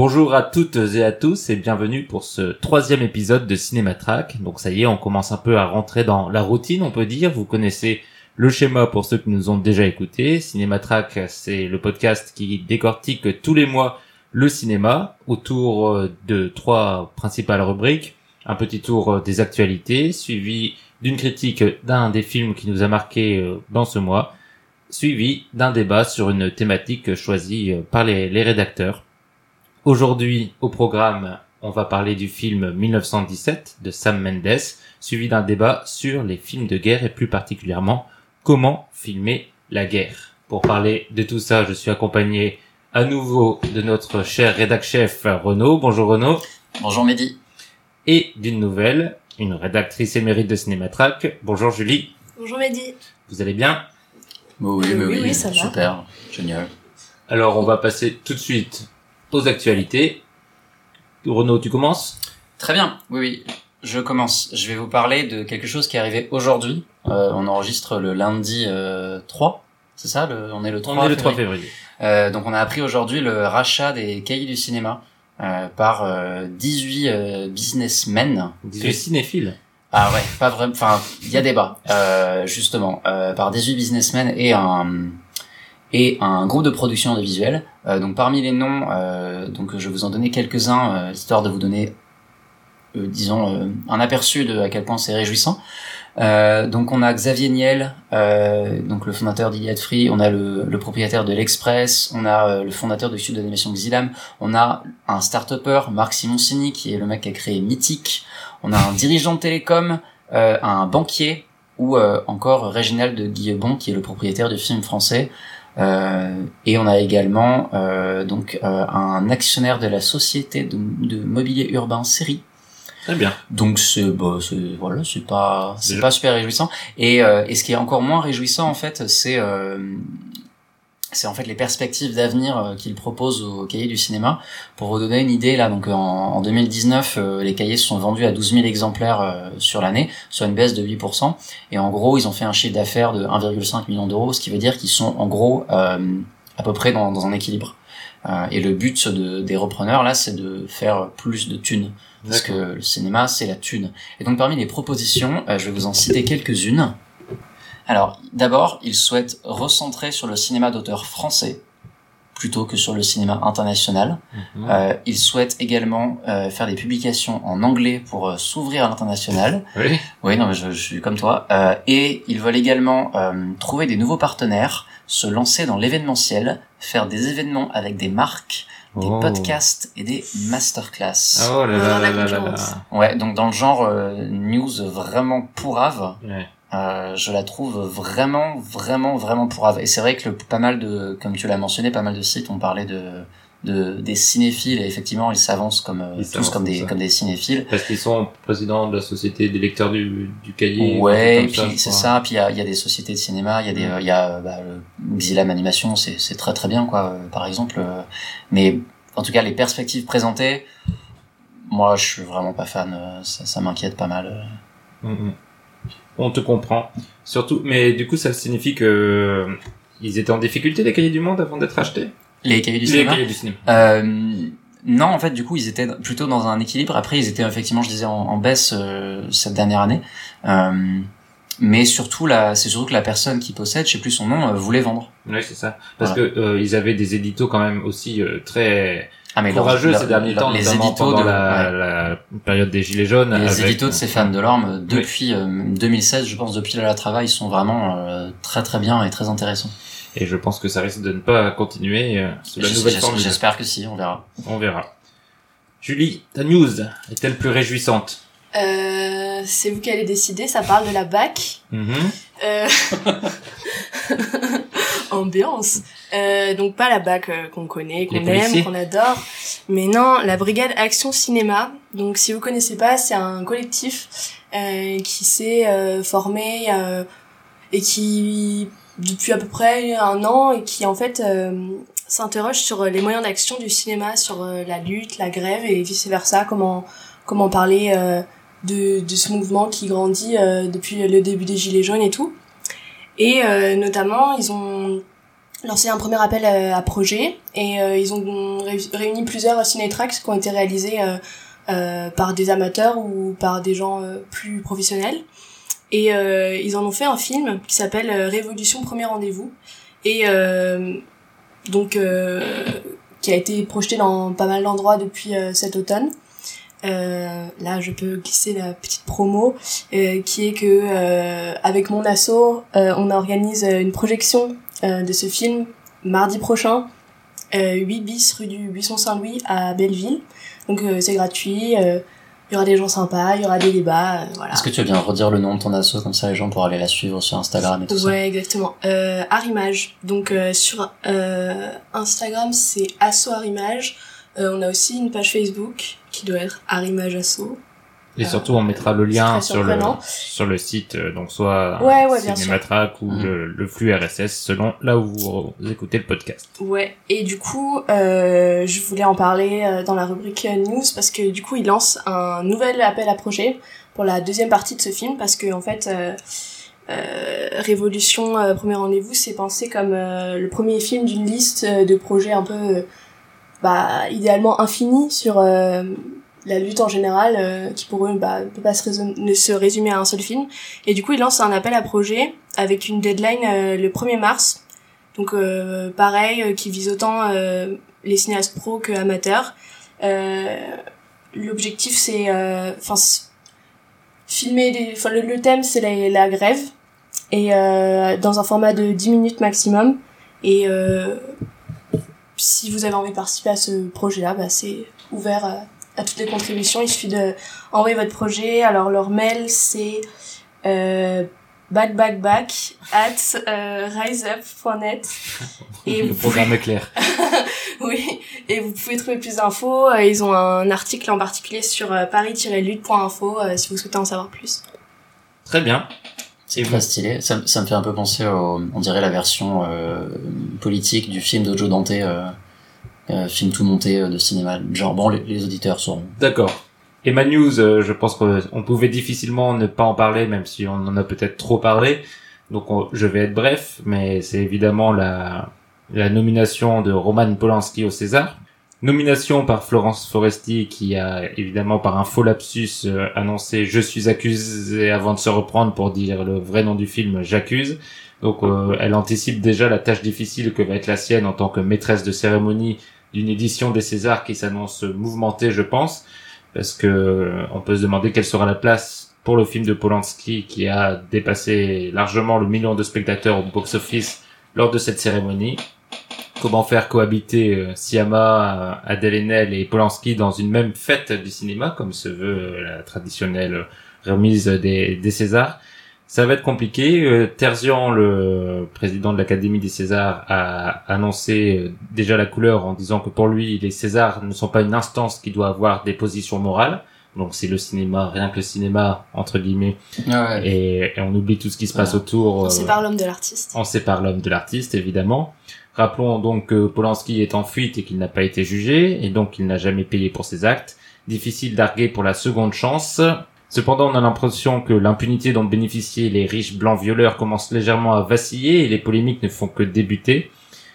Bonjour à toutes et à tous et bienvenue pour ce troisième épisode de Cinématrack. Donc ça y est, on commence un peu à rentrer dans la routine, on peut dire. Vous connaissez le schéma pour ceux qui nous ont déjà écoutés. Cinématrack, c'est le podcast qui décortique tous les mois le cinéma autour euh, de trois principales rubriques. Un petit tour euh, des actualités, suivi d'une critique d'un des films qui nous a marqué euh, dans ce mois, suivi d'un débat sur une thématique choisie par les, les rédacteurs. Aujourd'hui, au programme, on va parler du film 1917 de Sam Mendes, suivi d'un débat sur les films de guerre et plus particulièrement comment filmer la guerre. Pour parler de tout ça, je suis accompagné à nouveau de notre cher rédac-chef Renaud. Bonjour Renaud. Bonjour Mehdi. Et d'une nouvelle, une rédactrice émérite de Cinématrack. Bonjour Julie. Bonjour Mehdi. Vous allez bien? Oui, oui, oui, oui, ça va. super, génial. Alors on va passer tout de suite aux actualités. Renaud, tu commences? Très bien, oui, oui. Je commence. Je vais vous parler de quelque chose qui est arrivé aujourd'hui. Euh, on enregistre le lundi euh, 3, c'est ça le, On est le 3 On est le 3 février. Euh, donc on a appris aujourd'hui le rachat des cahiers du cinéma euh, par euh, 18 euh, businessmen. 18 cinéphiles. Ah ouais, pas vraiment. Enfin, il y a débat, euh, justement, euh, par 18 businessmen et un et un groupe de production audiovisuelle. Euh, donc parmi les noms, euh, donc je vais vous en donner quelques-uns euh, histoire de vous donner, euh, disons, euh, un aperçu de à quel point c'est réjouissant. Euh, donc on a Xavier Niel, donc le fondateur d'Iliad Free, on a le, le propriétaire de l'Express, on a le fondateur du studio d'animation Xilam, on a un start-upper, Marc Simoncini, qui est le mec qui a créé Mythique, on a un dirigeant de télécom, un banquier, ou encore Réginald de Guillebon, qui est le propriétaire du film français. Euh, et on a également euh, donc euh, un actionnaire de la société de, de mobilier urbain Série. Très bien. Donc c'est bah, voilà, c'est pas c'est pas super réjouissant. Et, euh, et ce qui est encore moins réjouissant en fait, c'est euh, c'est en fait les perspectives d'avenir euh, qu'il propose au cahier du cinéma. Pour vous donner une idée, là, donc en, en 2019, euh, les cahiers se sont vendus à 12 000 exemplaires euh, sur l'année, soit une baisse de 8%. Et en gros, ils ont fait un chiffre d'affaires de 1,5 million d'euros, ce qui veut dire qu'ils sont en gros euh, à peu près dans, dans un équilibre. Et le but de, des repreneurs là, c'est de faire plus de thunes. Parce que le cinéma, c'est la thune. Et donc parmi les propositions, je vais vous en citer quelques-unes. Alors, d'abord, ils souhaitent recentrer sur le cinéma d'auteur français plutôt que sur le cinéma international. Mhm. Euh, ils souhaitent également euh, faire des publications en anglais pour euh, s'ouvrir à l'international. Oui. Oui, non, mais je, je suis comme toi. Euh, et ils veulent également euh, trouver des nouveaux partenaires, se lancer dans l'événementiel, faire des événements avec des marques, des Oh. podcasts et des masterclass. Oh là la là. Ouais, donc dans le genre euh, news vraiment pourrave, Ouais. Euh, je la trouve vraiment, vraiment, vraiment pourrave. Et c'est vrai que le, pas mal de, comme tu l'as mentionné, pas mal de sites ont parlé de, de des cinéphiles et effectivement ils s'avancent comme euh, Ils tous comme des ça. comme des cinéphiles. Parce qu'ils sont présidents de la société des lecteurs du, du cahier. Ouais, et puis c'est ça. Puis il y a, y a des sociétés de cinéma, il y a des, Mm. euh, il y a bah, le Xilam Animation, c'est c'est très très bien quoi. Par exemple, mais en tout cas les perspectives présentées, moi je suis vraiment pas fan. Ça, ça m'inquiète pas mal. euh. Mhm. On te comprend. Surtout, mais du coup, ça signifie que euh, ils étaient en difficulté les cahiers du monde avant d'être achetés? Les cahiers du les cinéma. cahiers du cinéma. Euh, non, en fait, du coup, ils étaient plutôt dans un équilibre. Après, ils étaient effectivement, je disais, en, en baisse euh, cette dernière année. Euh, mais surtout, là, c'est surtout que la personne qui possède, je sais plus son nom, euh, voulait vendre. Oui, c'est ça. Parce que euh, ils avaient des éditos quand même aussi euh, très Ah, mais courageux leur- ces derniers leur- temps, les éditos de, la, ouais. la période des gilets jaunes. les avec- éditos de ces fans de l'orme, euh, depuis euh, 2016, je pense, depuis la travail, sont vraiment euh, très très bien et très intéressants. Et je pense que ça risque de ne pas continuer euh, sous la nouvelle formule. J'espère que si, on verra. On verra. Julie, ta news est-elle plus réjouissante? Euh, c'est vous qui allez décider, ça parle de la BAC. Euh... Ambiance. Euh, donc pas la BAC euh, qu'on connaît, qu'on aime, qu'on adore, mais non, la brigade Action Cinéma. Donc si vous connaissez pas, c'est un collectif euh, qui s'est euh, formé euh, et qui depuis à peu près un an et qui en fait euh, s'interroge sur les moyens d'action du cinéma, sur la lutte, la grève et vice versa, comment comment parler euh, de, de ce mouvement qui grandit euh, depuis le début des Gilets jaunes et tout. Et euh, notamment, ils ont lancé un premier appel à, projet et ils ont réuni plusieurs ciné-tracks qui ont été réalisés par des amateurs ou par des gens plus professionnels. Et ils en ont fait un film qui s'appelle Révolution Premier Rendez-vous. Et donc qui a été projeté dans pas mal d'endroits depuis cet automne. Euh, là, je peux glisser la petite promo, euh, qui est que euh, avec mon asso, euh, on organise une projection de ce film mardi prochain, 8 bis rue du Buisson Saint-Louis à Belleville. Donc c'est gratuit. il y aura des gens sympas, il y aura des débats, voilà. Est-ce que tu veux bien redire le nom de ton asso comme ça les gens pourront aller la suivre sur Instagram et tout ça? Ouais, exactement. Euh, Arimage. Donc sur Instagram c'est asso Arimage. on a aussi une page Facebook qui doit être Arimage Asso. Et surtout, on mettra le lien sur le, sur le site, euh, donc soit ouais, ouais, Cinématrack ou mm. le, flux RSS, selon là où vous, écoutez le podcast. Ouais, et du coup, euh, je voulais en parler euh, dans la rubrique news parce que du coup, il lance un nouvel appel à projet pour la deuxième partie de ce film parce que en fait, euh, euh Révolution Premier Rendez-vous, c'est pensé comme le premier film d'une liste de projets un peu bah, idéalement infini sur euh, la lutte en général, euh, qui pour eux bah, ne peut pas se, résumer à un seul film. Et du coup, ils lancent un appel à projet avec une deadline euh, le 1er mars. Donc pareil, qui vise autant les cinéastes pros que amateurs. L'objectif, c'est... enfin filmer. Enfin, le, le thème, c'est la, la, grève. Et dans un format de 10 minutes maximum. Et si vous avez envie de participer à ce projet-là, bah, c'est ouvert à, toutes les contributions. Il suffit de envoyer votre projet. Alors leur mail c'est euh, backbackback at euh, riseup.net. Et Le programme est clair. oui, et vous pouvez trouver plus d'infos. Euh, ils ont un article en particulier sur euh, paris-lutte.info si vous souhaitez en savoir plus. Très bien. C'est très stylé. Ça, ça, me fait un peu penser au, on dirait la version euh, politique du film de Joe Dante, euh, euh film tout monté euh, de cinéma. Genre bon, les, auditeurs sont. D'accord. Et ma news, je pense qu'on pouvait difficilement ne pas en parler, même si on en a peut-être trop parlé. Donc je vais être bref, mais c'est évidemment la, la nomination de Roman Polanski au César. Nomination par Florence Foresti qui a évidemment par un faux lapsus euh, annoncé je suis accusé avant de se reprendre pour dire le vrai nom du film j'accuse. Donc euh, elle anticipe déjà la tâche difficile que va être la sienne en tant que maîtresse de cérémonie d'une édition des Césars qui s'annonce mouvementée je pense parce que euh, on peut se demander quelle sera la place pour le film de Polanski qui a dépassé largement le million de spectateurs au box-office lors de cette cérémonie comment faire cohabiter euh, Siama, Adèle Haenel et Polanski dans une même fête du cinéma, comme se veut euh, la traditionnelle remise des, des Césars? Ça va être compliqué. Euh, Terzian, le président de l'Académie des Césars, a annoncé déjà la couleur en disant que pour lui, les Césars ne sont pas une instance qui doit avoir des positions morales. Donc c'est le cinéma, rien que le cinéma entre guillemets, ah et, on oublie tout ce qui se passe autour. On sépare l'homme de l'artiste. On sépare l'homme de l'artiste évidemment. Rappelons donc que Polanski est en fuite et qu'il n'a pas été jugé, et donc il n'a jamais payé pour ses actes. Difficile d'arguer pour la seconde chance. Cependant, on a l'impression que l'impunité dont bénéficiaient les riches blancs violeurs commence légèrement à vaciller et les polémiques ne font que débuter.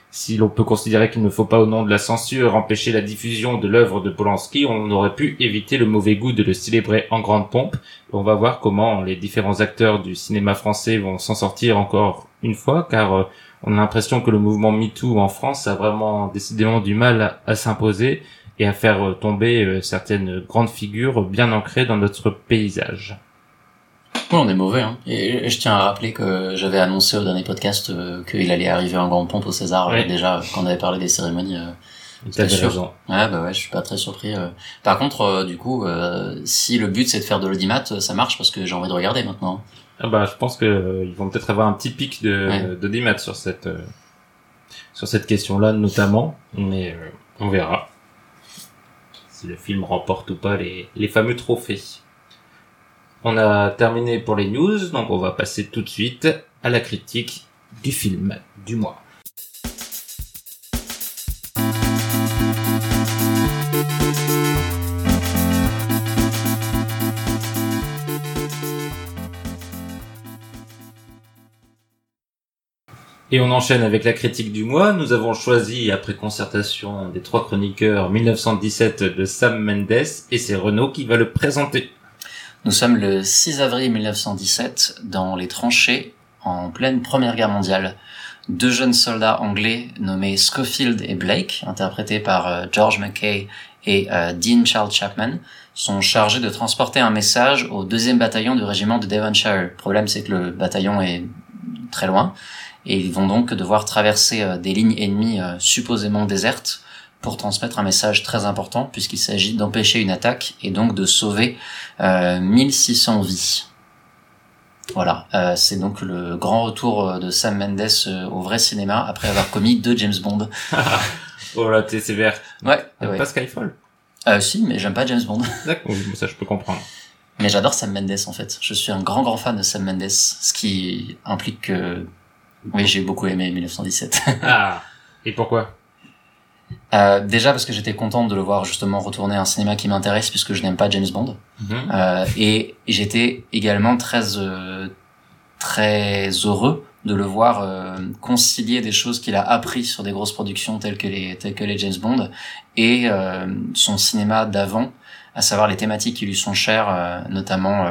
Si l'on peut considérer qu'il ne faut pas au nom de la censure empêcher la diffusion de l'œuvre de Polanski, on aurait pu éviter le mauvais goût de le célébrer en grande pompe. On va voir comment les différents acteurs du cinéma français vont s'en sortir encore une fois, car euh, on a l'impression que le mouvement MeToo en France a vraiment décidément du mal à, s'imposer et à faire euh, tomber euh, certaines grandes figures bien ancrées dans notre paysage. Oui, on est mauvais. Hein. Et je tiens à rappeler que j'avais annoncé au dernier podcast euh, qu'il allait arriver en grande pompe au César déjà quand on avait parlé des cérémonies. T'as raison. Ouais, bah ouais, je suis pas très surpris. Par contre, du coup, si le but c'est de faire de l'audimat, ça marche parce que j'ai envie de regarder maintenant. Ah bah, je pense que euh, ils vont peut-être avoir un petit pic de, de démat sur cette euh, sur cette question-là notamment, mais euh, on verra si le film remporte ou pas les, les fameux trophées. On a terminé pour les news, donc on va passer tout de suite à la critique du film du mois. Et on enchaîne avec la critique du mois. Nous avons choisi, après concertation des trois chroniqueurs, 1917 de Sam Mendes et c'est Renaud qui va le présenter. Nous sommes le 6 avril 1917 dans les tranchées en pleine Première Guerre mondiale. Deux jeunes soldats anglais nommés Schofield et Blake, interprétés par euh, George McKay et euh, Dean Charles Chapman, sont chargés de transporter un message au deuxième bataillon du régiment de Devonshire. Le problème c'est que le bataillon est très loin et ils vont donc devoir traverser euh, des lignes ennemies supposément désertes pour transmettre un message très important puisqu'il s'agit d'empêcher une attaque et donc de sauver 1600 vies. Voilà, euh, c'est donc le grand retour euh, de Sam Mendes euh, au vrai cinéma après avoir commis deux James Bond. oh là, t'es sévère. Ouais. ouais. Pas Skyfall? Euh, si, mais j'aime pas James Bond. D'accord, ça je peux comprendre. Mais j'adore Sam Mendes en fait. Je suis un grand grand fan de Sam Mendes, ce qui implique que oui j'ai beaucoup aimé 1917. ah. Et pourquoi euh, déjà parce que j'étais contente de le voir justement retourner à un cinéma qui m'intéresse puisque je n'aime pas James Bond. Mhm. Euh, et j'étais également très euh, très heureux de le voir euh, concilier des choses qu'il a appris sur des grosses productions telles que les telles que les James Bond et euh, son cinéma d'avant, à savoir les thématiques qui lui sont chères, notamment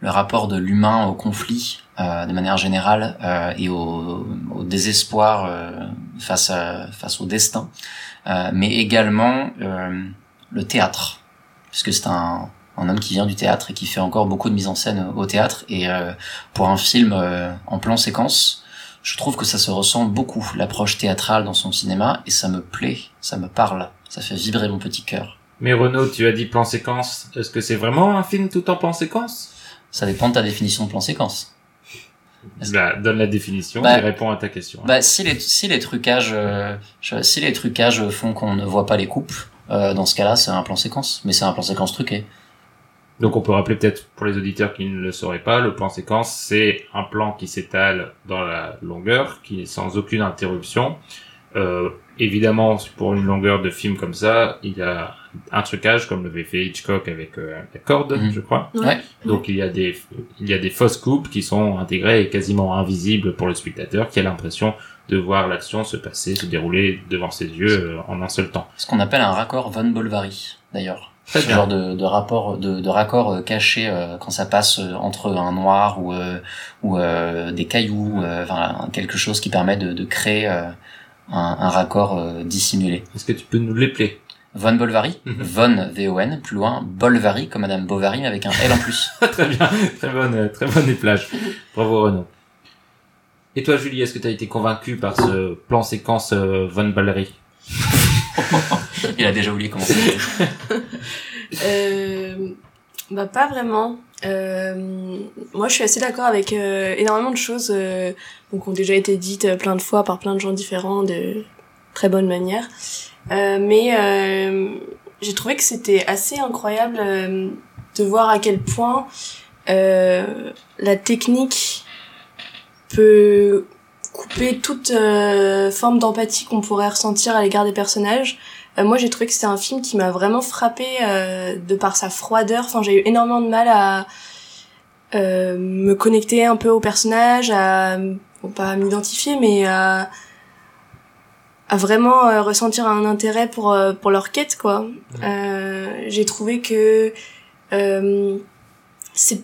le rapport de l'humain au conflit euh, de manière générale euh, et au, au désespoir euh, face à, face au destin, euh, mais également euh, le théâtre, puisque c'est un, un homme qui vient du théâtre et qui fait encore beaucoup de mise en scène au théâtre et pour un film en plan séquence, je trouve que ça se ressent beaucoup l'approche théâtrale dans son cinéma et ça me plaît, ça me parle, ça fait vibrer mon petit cœur. Mais Renaud, tu as dit plan séquence. Est-ce que c'est vraiment un film tout en plan séquence? Ça dépend de ta définition de plan séquence. Bah, donne la définition Bah, et réponds à ta question. Bah, si les, si les trucages, euh, si les trucages font qu'on ne voit pas les coupes, euh, dans ce cas-là, c'est un plan séquence. Mais c'est un plan séquence truqué. Donc on peut rappeler peut-être pour les auditeurs qui ne le sauraient pas, le plan séquence, c'est un plan qui s'étale dans la longueur, qui est sans aucune interruption. Euh, évidemment, pour une longueur de film comme ça, il y a un trucage comme l'avait fait Hitchcock avec euh, la corde, Mhm. je crois. Ouais. Donc il y a des il y a des fausses coupes qui sont intégrées et quasiment invisibles pour le spectateur qui a l'impression de voir l'action se passer, se dérouler devant ses yeux euh, en un seul temps. Ce qu'on appelle un raccord von Bolvary, d'ailleurs. Ce bien. genre de, de rapport, de, de raccord euh, caché euh, quand ça passe entre un noir ou euh, ou euh, des cailloux, euh, enfin quelque chose qui permet de, de créer euh, un, un raccord euh, dissimulé. Est-ce que tu peux nous l'épeler? Von Bolvary, Mhm. Von V-O-N, plus loin, Bolvary comme Madame Bovary mais avec un L en plus. Très bien, très bonne, très bonne éplage. Bravo Renaud. Et toi Julie, est-ce que tu as été convaincu par ce plan séquence euh, Von Ballery Il a déjà oublié comment c'était. Euh, bah pas vraiment. Euh, moi, je suis assez d'accord avec euh, énormément de choses euh, donc, qui ont déjà été dites euh, plein de fois par plein de gens différents de très bonne manière. Euh, mais euh, j'ai trouvé que c'était assez incroyable euh, de voir à quel point la technique peut couper toute forme d'empathie qu'on pourrait ressentir à l'égard des personnages. Moi, j'ai trouvé que c'était un film qui m'a vraiment frappé de par sa froideur. Enfin, j'ai eu énormément de mal à me connecter un peu au personnage, à bon, pas m'identifier, mais à, à vraiment euh, ressentir un intérêt pour euh, pour leur quête, quoi. Euh, j'ai trouvé que euh, c'est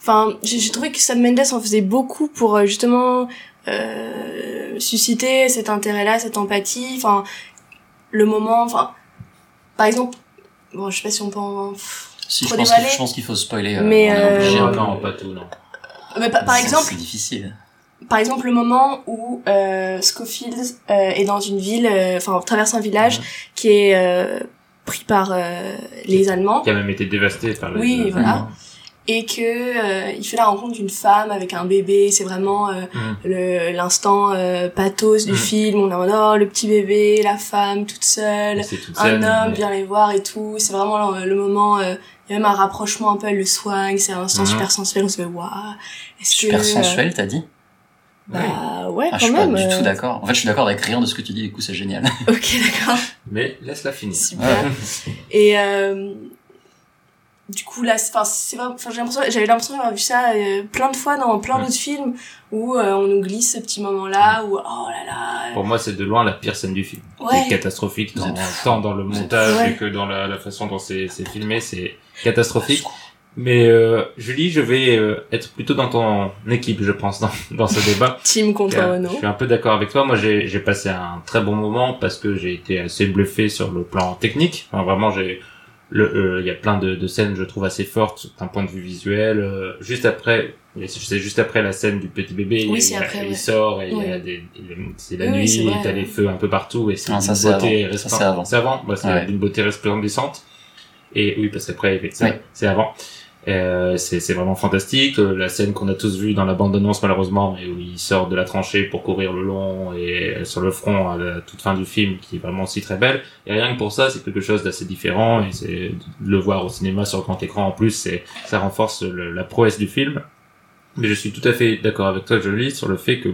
Enfin, j'ai j'ai trouvé que Sam Mendes en faisait beaucoup pour euh, justement euh, susciter cet intérêt-là, cette empathie. Enfin, le moment, enfin, par exemple, bon, je sais pas si on peut en... Si, je pense, je pense qu'il faut spoiler. euh, Mais, on est euh, obligé un peu. non. Mais par, exemple, C'est difficile. Par exemple, le moment où euh, Scofield euh, est dans une ville, euh, enfin, traverse un village qui est euh, pris par euh, les Allemands. Qui a même été dévasté par les... Oui, euh, voilà. et que euh, il fait la rencontre d'une femme avec un bébé. C'est vraiment le l'instant euh, pathos du Mhm. film. On est en mode oh le petit bébé la femme toute seule toute un homme mais- vient les voir et tout. C'est vraiment le, le moment euh, il y a même un rapprochement un peu elle le soigne. C'est un instant super sensuel on se fait waouh est-ce que Super euh, sensuel, t'as dit? Bah ouais ah, quand Je suis même pas du euh, tout d'accord. En fait, je suis d'accord avec rien de ce que tu dis. Du coup, c'est génial. ok d'accord Mais laisse-la finir. super et euh, du coup là c'est enfin c'est vrai enfin j'ai l'impression j'avais l'impression d'avoir vu ça euh, plein de fois dans plein Ouais. d'autres films où euh, on nous glisse ce petit moment là où oh là là Pour moi, c'est de loin la pire scène du film. Ouais. C'est catastrophique, tant, dans le montage et que dans la, la façon dont c'est c'est filmé, c'est catastrophique. Mais euh, Julie, je vais euh, être plutôt dans ton équipe, je pense, dans, dans ce débat. team contre Euh, Je Renault suis un peu d'accord avec toi. Moi, j'ai j'ai passé un très bon moment parce que j'ai été assez bluffé sur le plan technique. Enfin, vraiment, j'ai le euh, il y a plein de, de scènes je trouve assez fortes d'un point de vue visuel. Euh, juste après, c'est juste après la scène du petit bébé. Oui, il, c'est il- après, il ouais. sort et il y a Oui. des il- c'est la Oui, oui, nuit, t'as les feux un peu partout et c'est Ah, une ça, beauté resplendissante. c'est avant. C'est avant. Bah, c'est Ouais. d'une beauté resplendissante. Et oui, parce qu'après, il. Oui. C'est avant. Euh, c'est vraiment fantastique. Euh, La scène qu'on a tous vue dans la bande-annonce malheureusement, et où il sort de la tranchée pour courir le long et euh, sur le front à la toute fin du film, qui est vraiment aussi très belle. Et rien que pour ça, c'est quelque chose d'assez différent. Et c'est le voir au cinéma sur grand écran en plus, c'est ça renforce le- la prouesse du film. Mais je suis tout à fait d'accord avec toi, Jolie, sur le fait que,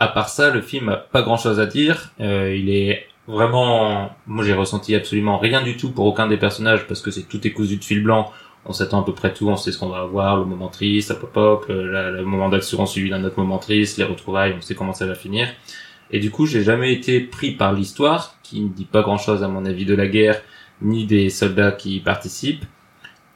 à part ça, le film a pas grand-chose à dire. Euh, il est vraiment, moi j'ai ressenti absolument rien du tout pour aucun des personnages parce que c'est tout est cousu de fil blanc. On s'attend à peu près tout, on sait ce qu'on va avoir, le moment triste, la pop-up, le, la- le moment d'action suivi d'un autre moment triste, les retrouvailles, on sait comment ça va finir. Et du coup, j'ai jamais été pris par l'histoire, qui ne dit pas grand-chose à mon avis de la guerre, ni des soldats qui y participent.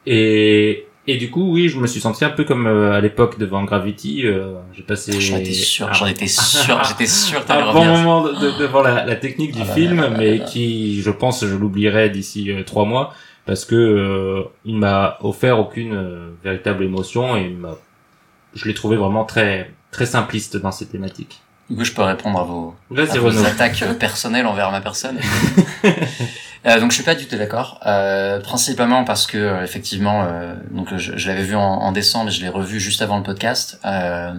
Et, et du coup, oui, je me suis senti un peu comme euh, à l'époque devant Gravity. euh, j'ai passé. J'en étais sûr, un- j'en étais sûr, j'étais sûr que un bon moment de- de- devant la, la technique du Ah film, là là mais qui, je pense, je l'oublierai d'ici euh, trois mois parce que euh, il m'a offert aucune euh, véritable émotion et je l'ai trouvé vraiment très très simpliste dans ses thématiques. Du coup, je peux répondre à vos, à attaques euh, personnelles envers ma personne. Euh, donc je suis pas du tout d'accord, euh, principalement parce que euh, effectivement, euh, donc je, je l'avais vu en, en décembre et je l'ai revu juste avant le podcast, euh,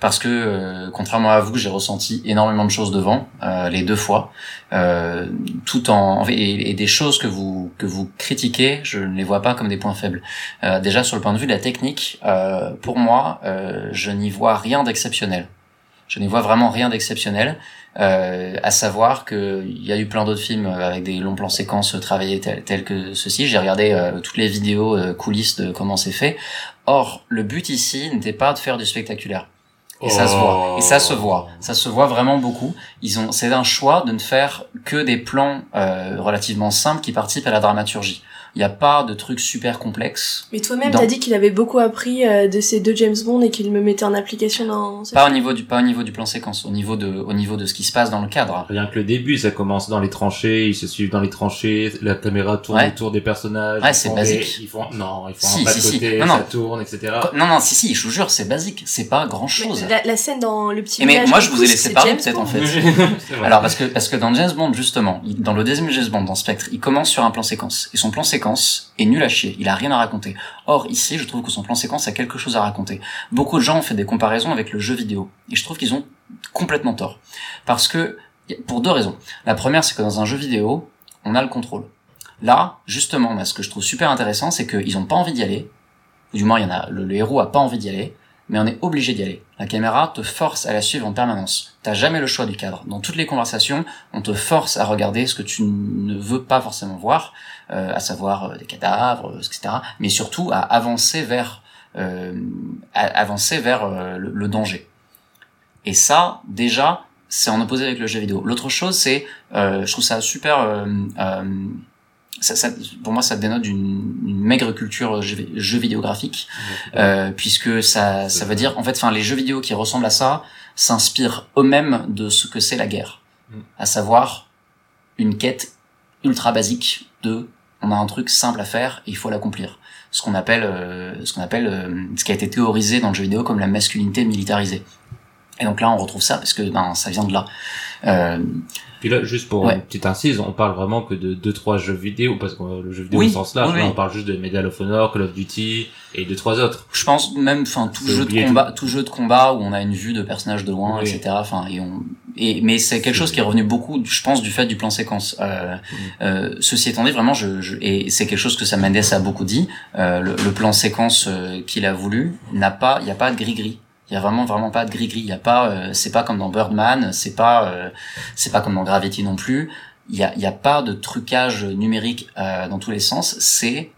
parce que euh, contrairement à vous, j'ai ressenti énormément de choses devant euh, les deux fois, euh, tout en et, et des choses que vous que vous critiquez, je ne les vois pas comme des points faibles. Euh, déjà sur le point de vue de la technique, euh, pour moi, euh, je n'y vois rien d'exceptionnel. Je n'y vois vraiment rien d'exceptionnel. Euh, à savoir que il y a eu plein d'autres films avec des longs plans séquences travaillés tels, tels que ceci. J'ai regardé euh, toutes les vidéos euh, coulisses de comment c'est fait. Or, le but ici n'était pas de faire du spectaculaire. Et ça se voit. Et ça se voit. Ça se voit vraiment beaucoup. Ils ont, c'est un choix de ne faire que des plans euh, relativement simples qui participent à la dramaturgie. Il n'y a pas de trucs super complexes. mais toi-même Dans- t'as dit qu'il avait beaucoup appris euh, de ces deux James Bond et qu'il me mettait en application dans ce Pas au niveau du, pas au niveau du plan séquence, au niveau de, au niveau de ce qui se passe dans le cadre. Rien que le début, ça commence dans les tranchées, ils se suivent dans les tranchées, la caméra tourne Ouais. autour des personnages. Ouais, c'est basique. des- ils font, non, ils font Si, un pas si, de si. côté, Non, ça non. tourne, etc. Non, non, si, si, je vous jure, c'est basique. C'est pas grand chose. la, la scène dans le petit Et mais moi, je vous ai laissé parler, peut-être, en fait. Alors parce que parce que dans James Bond justement, dans le deuxième James Bond, dans Spectre, il commence sur un plan séquence et son plan séquence est nul à chier. Il a rien à raconter. Or ici, je trouve que son plan séquence a quelque chose à raconter. Beaucoup de gens ont fait des comparaisons avec le jeu vidéo et je trouve qu'ils ont complètement tort parce que pour deux raisons. La première, c'est que dans un jeu vidéo, on a le contrôle. Là, justement, ce que je trouve super intéressant, c'est qu'ils ont pas envie d'y aller. Du moins, il y en a, le, le héros a pas envie d'y aller mais on est obligé d'y aller. La caméra te force à la suivre en permanence. T'as jamais le choix du cadre. Dans toutes les conversations, on te force à regarder ce que tu ne veux pas forcément voir, euh, à savoir euh, des cadavres, euh, etc. Mais surtout à avancer vers, euh, avancer vers euh, le, le danger. Et ça, déjà, c'est en opposé avec le jeu vidéo. L'autre chose, c'est, je trouve ça super. Ça, ça- pour moi, ça dénote d'une une maigre culture jeu, jeu vidéographique euh, puisque ça, ça veut dire en fait, enfin, les jeux vidéo qui ressemblent à ça s'inspirent eux-mêmes de ce que c'est la guerre, Mm. à savoir une quête ultra basique de on a un truc simple à faire et il faut l'accomplir. Ce qu'on appelle, euh, ce qu'on appelle, euh, ce qui a été théorisé dans le jeu vidéo comme la masculinité militarisée. Et donc là, on retrouve ça parce que ben, ça vient de là. Euh, Puis là, juste pour Ouais. une petite incise, on parle vraiment que de deux trois jeux vidéo parce que euh, le jeu vidéo Oui, au sens large, oui, on parle juste de Medal of Honor, Call of Duty et deux trois autres. je pense même enfin tout jeu de combat tout jeu de combat où on a une vue de personnage de loin Oui. etc enfin et on et mais c'est quelque chose qui est revenu beaucoup je pense du fait du plan séquence euh, euh, ceci étant dit vraiment je, je et c'est quelque chose que Sam Mendes a beaucoup dit euh, le, le plan séquence euh, qu'il a voulu n'a pas il y a pas de gris gris il y a vraiment vraiment pas de gris gris il y a pas euh, c'est pas comme dans Birdman c'est pas euh, c'est pas comme dans Gravity non plus il y a il y a pas de trucage numérique euh, dans tous les sens c'est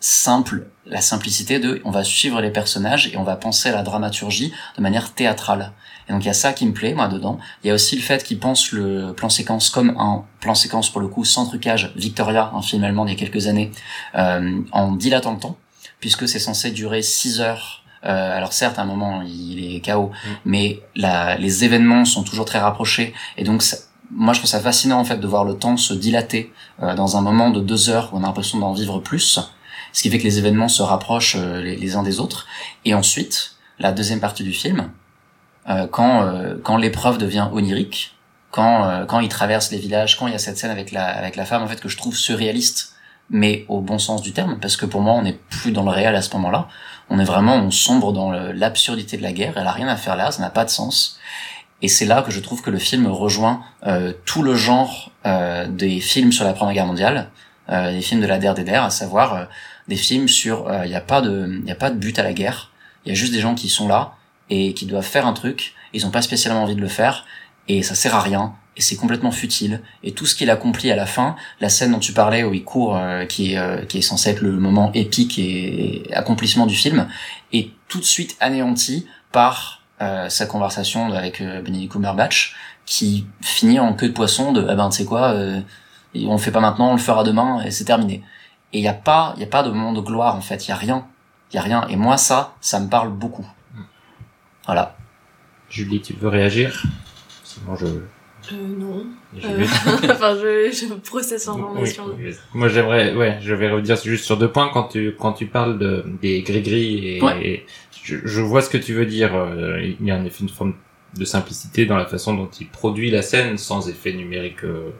simple, la simplicité de on va suivre les personnages et on va penser à la dramaturgie de manière théâtrale. Et donc il y a ça qui me plaît moi dedans. Il y a aussi le fait qu'il pense le plan séquence comme un plan séquence pour le coup sans trucage Victoria, un film allemand d'il y a quelques années, euh, en dilatant le temps, puisque c'est censé durer 6 heures. Euh, alors certes, à un moment, il est chaos, Mm. mais la, les événements sont toujours très rapprochés, et donc ça- moi je trouve ça fascinant en fait de voir le temps se dilater euh, dans un moment de deux heures où on a l'impression d'en vivre plus, ce qui fait que les événements se rapprochent euh, les, les uns des autres. Et ensuite, la deuxième partie du film, euh, quand euh, quand l'épreuve devient onirique, quand euh, quand il traverse les villages, quand il y a cette scène avec la avec la femme en fait que je trouve surréaliste, mais au bon sens du terme, parce que pour moi on n'est plus dans le réel à ce moment-là, on est vraiment on sombre dans l'absurdité de la guerre. Elle a rien à faire là, ça n'a pas de sens. Et c'est là que je trouve que le film rejoint euh, tout le genre euh, des films sur la Première Guerre mondiale, euh, des films de la der des der, à savoir euh, des films sur il n'y a pas de y a pas de but à la guerre, il y a juste des gens qui sont là et qui doivent faire un truc, ils ont pas spécialement envie de le faire et ça sert à rien et c'est complètement futile. Et tout ce qu'il accomplit à la fin, la scène dont tu parlais où il court euh, qui est euh, qui est censé être le moment épique et, et accomplissement du film est tout de suite anéanti par euh, sa conversation avec euh, Benedict Cumberbatch qui finit en queue de poisson de ah ben tu sais quoi euh, on le fait pas maintenant on le fera demain et c'est terminé. Et il y a pas il y a pas de moment de gloire en fait. Il y a rien. Il y a rien. Et moi ça ça me parle beaucoup. Voilà. Julie, tu veux réagir? Sinon, je. Euh, non. je Euh, enfin, je, je processe l'information. Oui, oui. Moi, j'aimerais, ouais, je vais redire juste sur deux points quand tu quand tu parles de des gris-gris et, Ouais. et je, je vois ce que tu veux dire. euh, Il y a en effet une forme de simplicité dans la façon dont il produit la scène sans effet numérique, euh,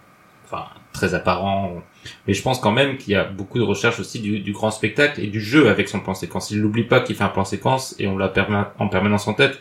enfin très apparent. Mais je pense quand même qu'il y a beaucoup de recherche aussi du, du grand spectacle et du jeu avec son plan séquence. Il n'oublie pas qu'il fait un plan séquence et on l'a perma- en permanence en tête.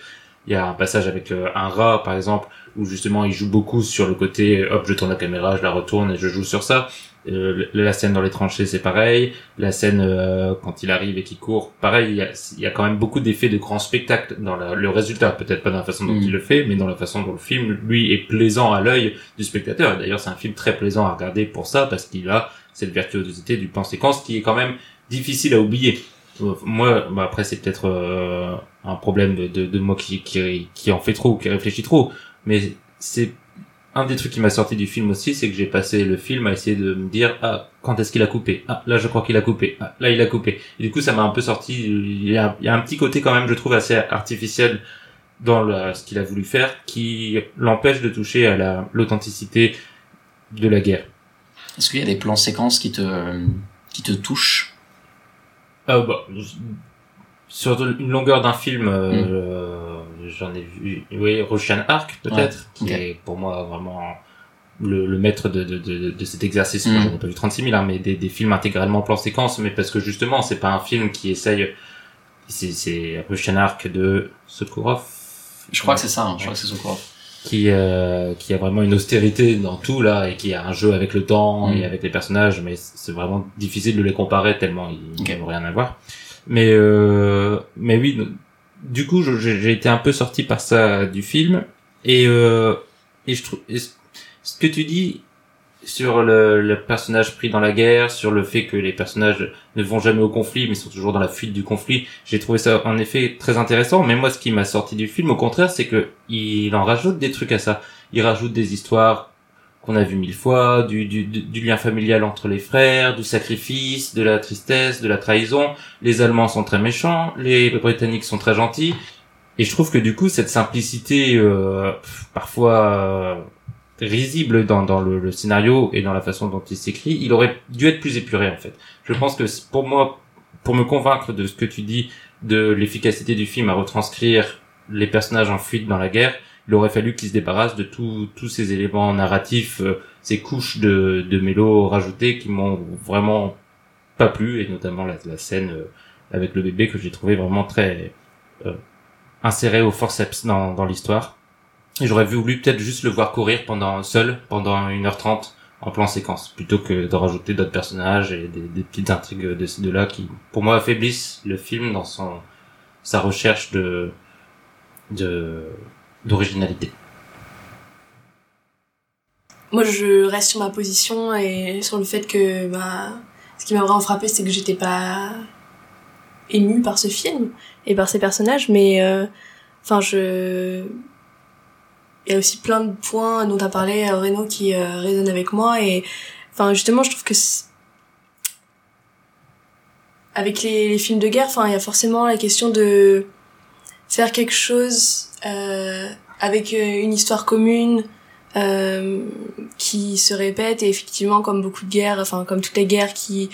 Il y a un passage avec euh, un rat, par exemple, où justement il joue beaucoup sur le côté hop je tourne la caméra je la retourne et je joue sur ça. Euh, la scène dans les tranchées c'est pareil. La scène euh, quand il arrive et qu'il court pareil il y a, y a quand même beaucoup d'effets de grand spectacle dans la- le résultat. Peut-être pas dans la façon dont Mm. il le fait mais dans la façon dont le film lui est plaisant à l'œil du spectateur. D'ailleurs c'est un film très plaisant à regarder pour ça parce qu'il a cette virtuosité du plan séquence qui est quand même difficile à oublier. Euh, moi bah après c'est peut-être euh, un problème de, de, de moi qui, qui qui en fait trop qui réfléchit trop mais c'est un des trucs qui m'a sorti du film aussi, c'est que j'ai passé le film à essayer de me dire ah quand est-ce qu'il a coupé? Ah là je crois qu'il a coupé. Ah là il a coupé. Et du coup ça m'a un peu sorti il y a, il y a un petit côté quand même je trouve assez artificiel dans le- ce qu'il a voulu faire qui l'empêche de toucher à la l'authenticité de la guerre. Est-ce qu'il y a des plans séquences qui te qui te touchent? Ah bah sur une longueur d'un film euh, j'en ai vu oui Russian Ark peut-être Ouais, qui est pour moi vraiment le, le maître de, de, de, de cet exercice. Mm. Moi, j'en ai pas vu 36 000, hein, mais des, des films intégralement plan séquence, mais parce que justement, c'est pas un film qui essaye. C'est, c'est Russian Ark de Sokurov. je crois que c'est ça hein, je crois que c'est corps Qui, euh, qui a vraiment une austérité dans tout là et qui a un jeu avec le temps Mm. et avec les personnages, mais c'est vraiment difficile de les comparer tellement ils n'ont rien à voir. Mais euh, mais oui, du coup, j'ai été un peu sorti par ça du film et euh, et je trouve ce que tu dis sur le, le personnage pris dans la guerre, sur le fait que les personnages ne vont jamais au conflit, mais sont toujours dans la fuite du conflit, j'ai trouvé ça en effet très intéressant. Mais moi, ce qui m'a sorti du film, au contraire, c'est que il en rajoute des trucs à ça. Il rajoute des histoires qu'on a vues mille fois, du, du, du, lien familial entre les frères, du sacrifice, de la tristesse, de la trahison. Les Allemands sont très méchants, les Britanniques sont très gentils. Et je trouve que du coup, cette simplicité, euh, parfois euh, risible dans, dans le, le scénario et dans la façon dont il s'écrit, il aurait dû être plus épuré en fait. Je pense que pour moi, pour me convaincre de ce que tu dis, de l'efficacité du film à retranscrire les personnages en fuite dans la guerre, il aurait fallu qu'il se débarrasse de tous tous ces éléments narratifs, euh, ces couches de, de mélo rajoutées qui m'ont vraiment pas plu, et notamment la, la scène euh, avec le bébé que j'ai trouvé vraiment très euh, inséré au forceps dans, dans l'histoire. Et j'aurais voulu peut-être juste le voir courir pendant seul pendant 1h30 en plan séquence plutôt que de rajouter d'autres personnages et des, des petites intrigues de ci de là qui pour moi affaiblissent le film dans son sa recherche de de d'originalité. Moi, je reste sur ma position et sur le fait que bah, ce qui m'a vraiment frappé, c'est que j'étais pas émue par ce film et par ces personnages, mais euh, enfin je il y a aussi plein de points dont a parlé euh, Renaud qui euh, résonnent avec moi et enfin justement je trouve que avec les, les, films de guerre enfin il y a forcément la question de faire quelque chose avec une histoire commune euh, qui se répète. Et effectivement comme beaucoup de guerres enfin comme toutes les guerres qui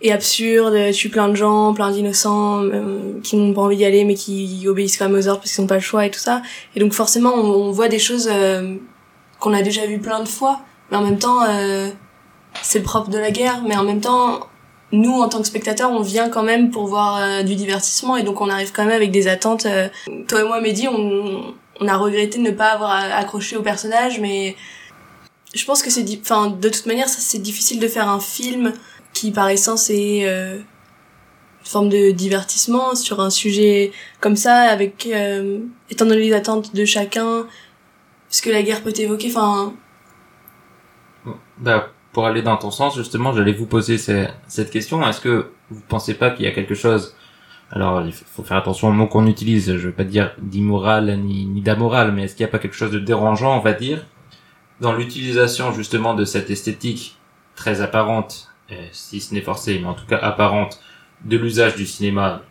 est absurde, tue plein de gens, plein d'innocents euh, qui n'ont pas envie d'y aller mais qui obéissent quand même aux ordres parce qu'ils n'ont pas le choix et tout ça. Et donc forcément on, voit des choses euh, qu'on a déjà vues plein de fois, mais en même temps euh, c'est le propre de la guerre, mais en même temps nous en tant que spectateurs on vient quand même pour voir du divertissement et donc on arrive quand même avec des attentes. toi et moi Mehdi on, on a regretté de ne pas avoir accroché au personnage mais je pense que c'est enfin de toute manière c'est difficile de faire un film qui par essence est euh, une forme de divertissement sur un sujet comme ça, avec euh, étant donné les attentes de chacun, ce que la guerre peut évoquer. Enfin, bah, pour aller dans ton sens, justement, j'allais vous poser cette question. Est-ce que vous pensez pas qu'il y a quelque chose alors, il faut faire attention aux mots qu'on utilise. Je veux pas dire d'immoral ni, d'amoral, mais est-ce qu'il n'y a pas quelque chose de dérangeant, on va dire, dans l'utilisation justement de cette esthétique très apparente euh, si ce n'est forcé, mais en tout cas apparente, de l'usage du cinéma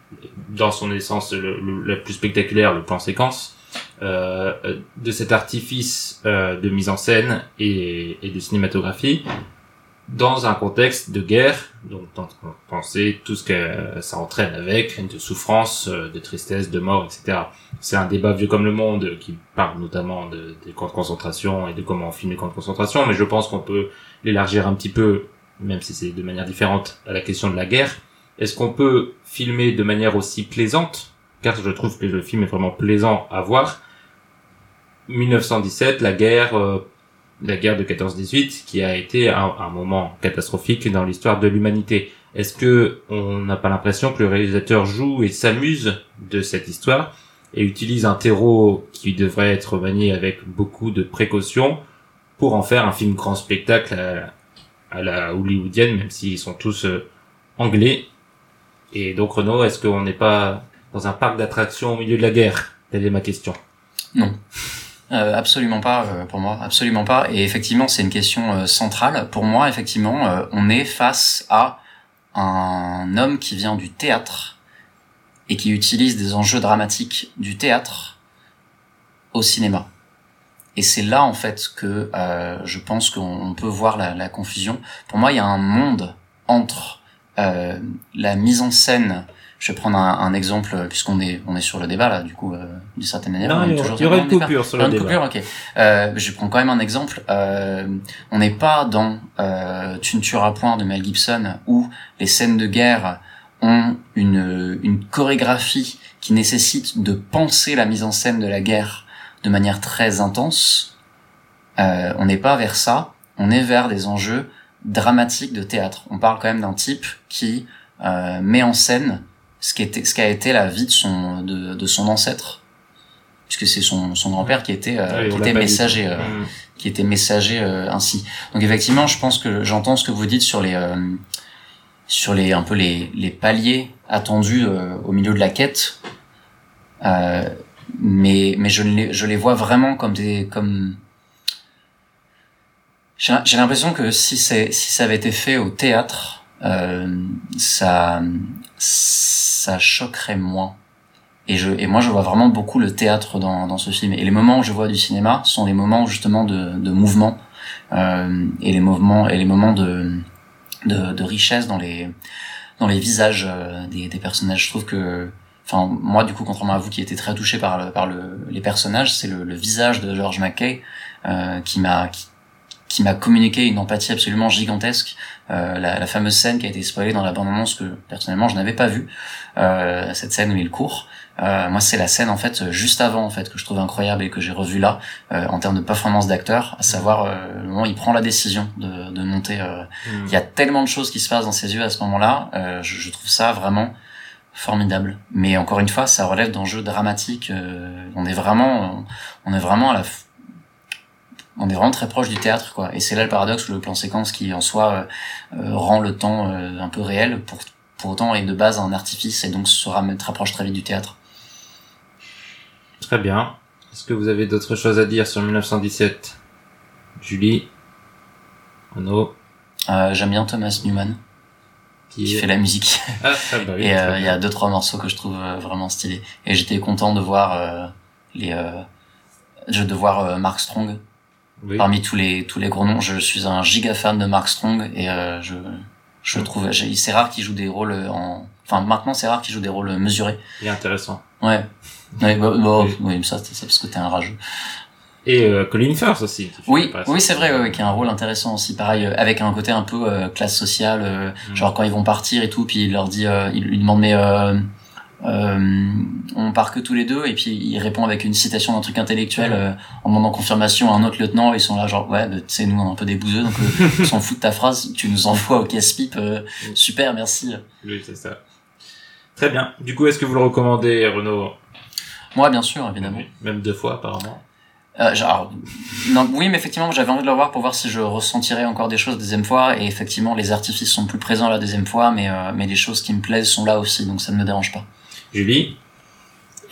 dans son essence la plus spectaculaire, le plan séquence, euh, de cet artifice euh, de mise en scène et, de cinématographie dans un contexte de guerre, donc penser tout ce que ça entraîne avec, de souffrance, euh, de tristesse, de mort, etc. C'est un débat vieux comme le monde qui parle notamment de, des camps de concentration et de comment on filme les camps de concentration, mais je pense qu'on peut l'élargir un petit peu même si c'est de manière différente à la question de la guerre, est-ce qu'on peut filmer de manière aussi plaisante? Car je trouve que le film est vraiment plaisant à voir. 1917, la guerre, euh, la guerre de 14-18, qui a été un, moment catastrophique dans l'histoire de l'humanité. Est-ce que on n'a pas l'impression que le réalisateur joue et s'amuse de cette histoire et utilise un terreau qui devrait être manié avec beaucoup de précautions pour en faire un film grand spectacle à la hollywoodienne, même s'ils sont tous euh, anglais? Et donc Renaud, est-ce qu'on n'est pas dans un parc d'attractions au milieu de la guerre? Telle est ma question. Non. Euh, absolument pas euh, pour moi, absolument pas. Et effectivement, c'est une question euh, centrale. Pour moi, effectivement, on est face à un homme qui vient du théâtre et qui utilise des enjeux dramatiques du théâtre au cinéma. Et c'est là en fait que euh, je pense qu'on peut voir la, la, confusion. Pour moi, il y a un monde entre euh, la mise en scène. Je vais prendre un, un exemple puisqu'on est on est sur le débat là. Du coup, euh, d'une certaine manière, non, on est il y aura une coupure sur le une débat. Coupure, ok. Euh, je prends quand même un exemple. Euh, on n'est pas dans euh, Tu ne tueras point de Mel Gibson où les scènes de guerre ont une une chorégraphie qui nécessite de penser la mise en scène de la guerre de manière très intense. Euh, on n'est pas vers ça, on est vers des enjeux dramatiques de théâtre. On parle quand même d'un type qui euh, met en scène ce qui était, ce qu'a été la vie de son de, de son ancêtre, puisque c'est son, son grand-père qui était euh, Ouais, qui on était l'a pas dit. messager euh, Mm. qui était messager euh, ainsi. Donc effectivement, je pense que j'entends ce que vous dites sur les euh, sur les un peu les, les paliers attendus euh, au milieu de la quête. Euh, mais mais je les je les vois vraiment comme des comme j'ai j'ai l'impression que si c'est si ça avait été fait au théâtre euh, ça ça choquerait moins. Et je et moi je vois vraiment beaucoup le théâtre dans dans ce film. Et les moments où je vois du cinéma sont les moments justement de de mouvement. Euh, et les mouvements et les moments de de, richesse dans les dans les visages euh, des, personnages. Je trouve que enfin moi du coup contrairement à vous qui était très touché par le, par le, les personnages c'est le, le visage de George McKay euh, qui m'a qui, qui m'a communiqué une empathie absolument gigantesque euh, la, la fameuse scène qui a été spoilée dans la bande annonce que personnellement je n'avais pas vue euh, cette scène où il court euh, moi c'est la scène en fait juste avant en fait que je trouve incroyable et que j'ai revu là euh, en termes de performance d'acteur à savoir euh, le moment où il prend la décision de, de monter euh, Mm. il y a tellement de choses qui se passent dans ses yeux à ce moment-là. Euh, je, je trouve ça vraiment formidable. Mais encore une fois, ça relève d'enjeux dramatiques. euh, on est vraiment, on est vraiment à la. On est vraiment très proche du théâtre, quoi. Et c'est là le paradoxe, le plan séquence qui en soi euh, rend le temps un peu réel, pour, pour autant est de base un artifice et donc se rapproche très vite du théâtre. Très bien. Est-ce que vous avez d'autres choses à dire sur 1917 Julie? Arnaud euh, J'aime bien Thomas Newman qui, fait la musique. Ah, ah bah oui, et euh, il y a deux trois morceaux que je trouve euh, vraiment stylés. Et j'étais content de voir euh, les de voir Mark Strong. Oui. Parmi tous les tous les gros noms, je suis un giga fan de Mark Strong et je je trouve c'est rare qu'il joue des rôles en enfin maintenant c'est rare qu'il joue des rôles mesurés. Il est intéressant. Ouais. ouais bah, bah, oui, ça c'est parce que t'es un rageux et euh, Colin Firth aussi. Oui, oui, c'est vrai, ouais, qui a un rôle intéressant aussi, pareil, euh, avec un côté un peu euh, classe sociale, euh, mm. genre quand ils vont partir et tout, puis il leur dit, il lui demande mais on part que tous les deux, et puis il répond avec une citation d'un truc intellectuel mm. en demandant confirmation à un autre lieutenant, ils sont là genre ouais, bah, tu sais nous on est un peu des bouseux, donc on s'en fout de ta phrase, tu nous envoies au casse-pipe, mm. super, merci. Oui, c'est ça. Très bien. Du coup, est-ce que vous le recommandez, Renaud? Moi, bien sûr, évidemment. Même deux fois, apparemment. Euh, genre, non, oui, mais effectivement, j'avais envie de le voir pour voir si je ressentirais encore des choses la deuxième fois. Et effectivement, les artifices sont plus présents la deuxième fois, mais, euh, mais les choses qui me plaisent sont là aussi, donc ça ne me dérange pas. Julie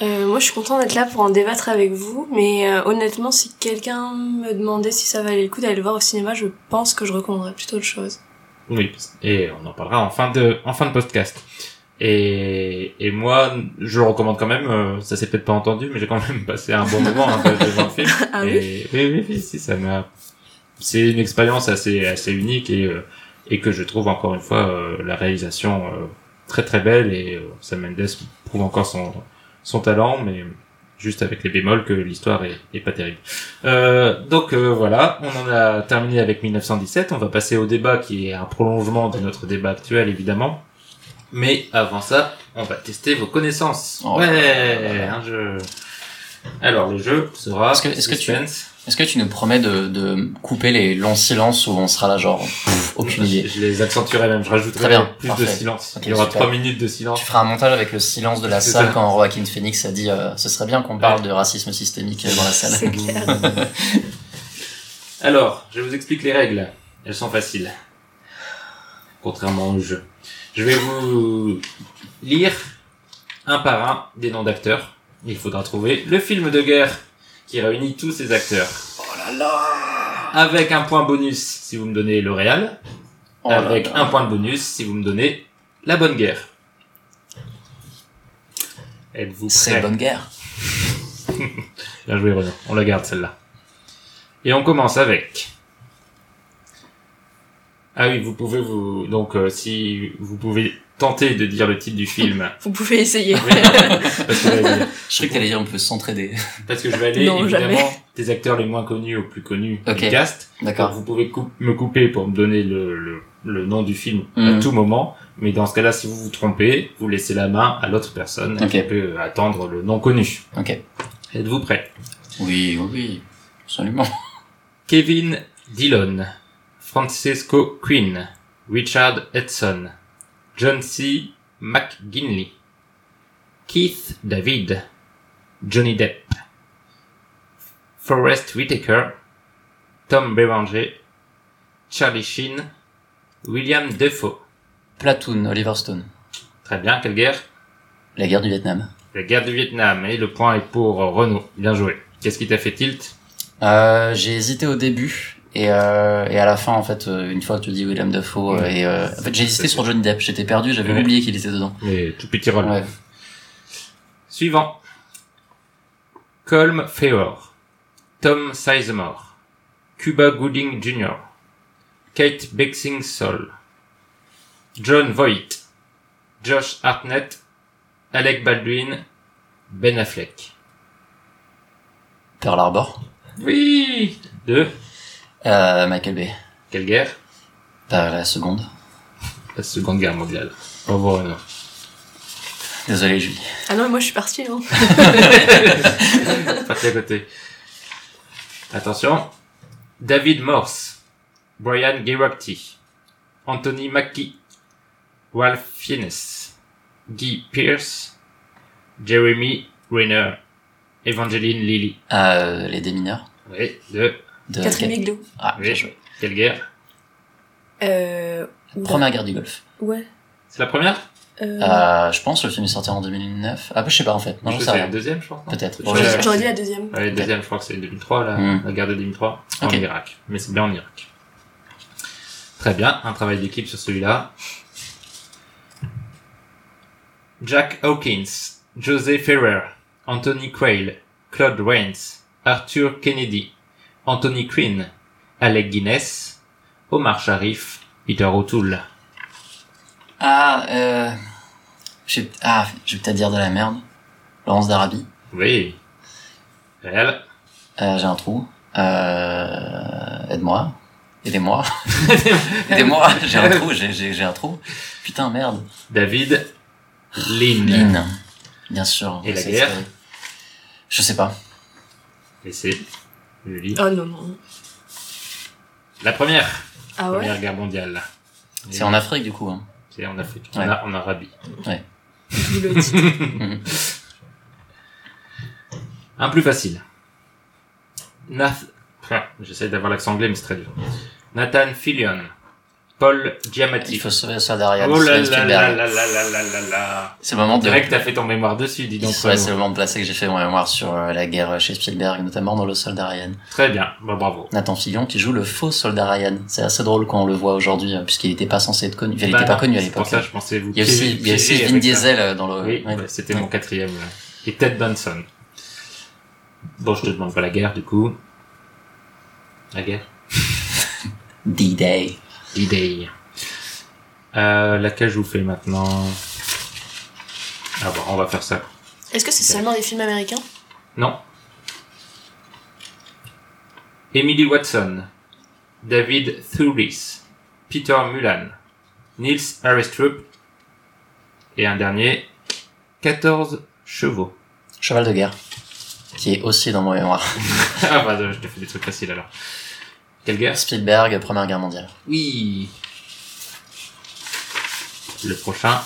euh, Moi, je suis content d'être là pour en débattre avec vous, mais euh, honnêtement, si quelqu'un me demandait si ça valait le coup d'aller le voir au cinéma, je pense que je recommanderais plutôt autre chose. Oui, et on en parlera en fin de, en fin de podcast. Et, et moi, je le recommande quand même. Euh, ça s'est peut-être pas entendu, mais j'ai quand même passé un bon moment hein, devant le film. ah et, oui, oui, oui, si ça m'a. C'est une expérience assez assez unique et et que je trouve encore une fois la réalisation très très belle et Sam Mendes encore son son talent, mais juste avec les bémols que l'histoire est, est pas terrible. donc voilà, on en a terminé avec 1917. On va passer au débat qui est un prolongement de notre débat actuel évidemment. Mais avant ça, on va tester vos connaissances. Oh ouais, un jeu. Alors le jeu sera est-ce que, est-ce que tu est-ce que tu nous promets de, de couper les longs silences où on sera là genre aucune idée je, les accentuerai même, je rajouterai bien, plus de silence. Il y aura trois minutes de silence. Tu feras un montage avec le silence de la salle quand Joaquin Phoenix a dit euh, ce serait bien qu'on parle de racisme systémique dans la salle. Alors, je vous explique les règles. Elles sont faciles. Contrairement au jeu. Je vais vous lire un par un des noms d'acteurs. Il faudra trouver le film de guerre qui réunit tous ces acteurs. Oh là là Avec un point bonus si vous me donnez le réal. Oh avec un point de bonus si vous me donnez la bonne guerre. Êtes-vous prêts C'est bonne guerre. Bien joué Renaud. On la garde celle-là. Et on commence avec ah oui, vous pouvez vous donc euh, si vous pouvez tenter de dire le titre du film. vous pouvez essayer. parce que je croyais que t'allais dire on peut s'entraider. Parce que je vais aller non, évidemment jamais. des acteurs les moins connus aux plus connus okay. du cast. D'accord. Vous pouvez me couper pour me donner le, le, le nom du film à Mhm. tout moment. Mais dans ce cas-là, si vous vous trompez, vous laissez la main à l'autre personne qui peut attendre le nom connu. Ok. Êtes-vous prêts Oui, oui, oui, absolument. Kevin Dillon, Francesco Quinn, Richard Edson, John C. McGinley, Keith David, Johnny Depp, Forrest Whitaker, Tom Berenger, Charlie Sheen, William Defoe. Platoon, Oliver Stone. Très bien, quelle guerre? La guerre du Vietnam. La guerre du Vietnam. Et le point est pour Renaud. Bien joué. Qu'est-ce qui t'a fait tilt? Euh, j'ai hésité au début et, euh, et à la fin en fait euh, une fois que tu dis William Dafoe euh, et euh, en fait j'ai hésité sur Johnny Depp j'étais perdu j'avais Ouais. oublié qu'il était dedans Les tout petits rôles. ouais Suivant. Colm Feore, Tom Sizemore, Cuba Gooding Jr., Kate Bexing-Sol, John Voight, Josh Hartnett, Alec Baldwin, Ben Affleck. Pearl Harbor Oui Deux. Euh, Michael Bay Quelle guerre? Pas la seconde La Seconde Guerre mondiale. Au revoir, Renaud. désolé Julie Ah non, moi je suis partie. Hein. Parti à côté. Attention. David Morse, Brian Geracti, Anthony Mackie, Ralph Fiennes, Guy Pearce, Jeremy Renner, Evangeline Lilly. euh, les démineurs Oui, deux. De Catherine. Ah, Oui. bien joué. Quelle guerre Euh... Première guerre du Golfe. Ouais. C'est la première? Euh... Euh, je pense le film est sorti en 2009. Ah, bah, je sais pas en fait. Non, Je j'en sais, rien. la deuxième, je crois. Peut-être. Je je-. J'aurais dit la deuxième. Ouais, le deuxième, je crois que c'est 2003, la, Hmm. la guerre de 2003, en Ok. Irak. Mais c'est bien en Irak. Très bien, un travail d'équipe sur celui-là. Jack Hawkins, José Ferrer, Anthony Quayle, Claude Rains, Arthur Kennedy, Anthony Quinn, Alec Guinness, Omar Sharif, Peter O'Toole. Ah, euh... Je vais... Ah, je vais peut-être dire de la merde. Laurence d'Arabie. Oui. Réel. Euh, j'ai un trou. Euh... Aide-moi. Aidez-moi. Aidez-moi. J'ai un trou. J'ai, un trou. Putain, merde. David Lynn. Lynn. Bien sûr. Et la guerre Je sais pas. Et c'est Julie. Oh non, non. La première. Ah ouais Première guerre mondiale. C'est en Afrique, du coup. Hein. C'est en Afrique. Ouais. En, en Arabie. D'où le titre. Mhm. Un plus facile. Nath... Ah, J'essaie d'avoir l'accent anglais, mais c'est très dur. Nathan Fillion. Paul Giamatti. Il faut sauver le soldat Ryan. Oh là là là là là là là. C'est le moment de... que t'as fait ton mémoire dessus, dis donc. Ouais, c'est le moment de placer que j'ai fait mon mémoire sur euh, la guerre chez Spielberg, notamment dans Le Soldat Ryan. Très bien, bah, bravo. Nathan Fillion qui joue le faux Soldat Ryan. C'est assez drôle quand on le voit aujourd'hui, euh, puisqu'il n'était pas censé être connu. Enfin, il Bah n'était pas non, connu à c'est l'époque. pour ça, je pensais vous Il y a aussi, il y a aussi Vin ça. Diesel euh, dans le... Oui, ouais. bah, c'était Ouais. mon quatrième. Et Ted Danson. Bon, je te demande pas la guerre, du coup. La guerre D-Day. D-Day. Euh, laquelle je vous fais maintenant? Ah bon, on va faire ça. Est-ce que c'est seulement des films américains? Non. Emily Watson, David Thewlis, Peter Mulan, Niels Aristrup et un dernier, 14 chevaux. Cheval de guerre. Qui est aussi dans mon mémoire. ah bah je te fais des trucs faciles alors. Quelle guerre Spielberg, Première Guerre mondiale. Oui. Le prochain.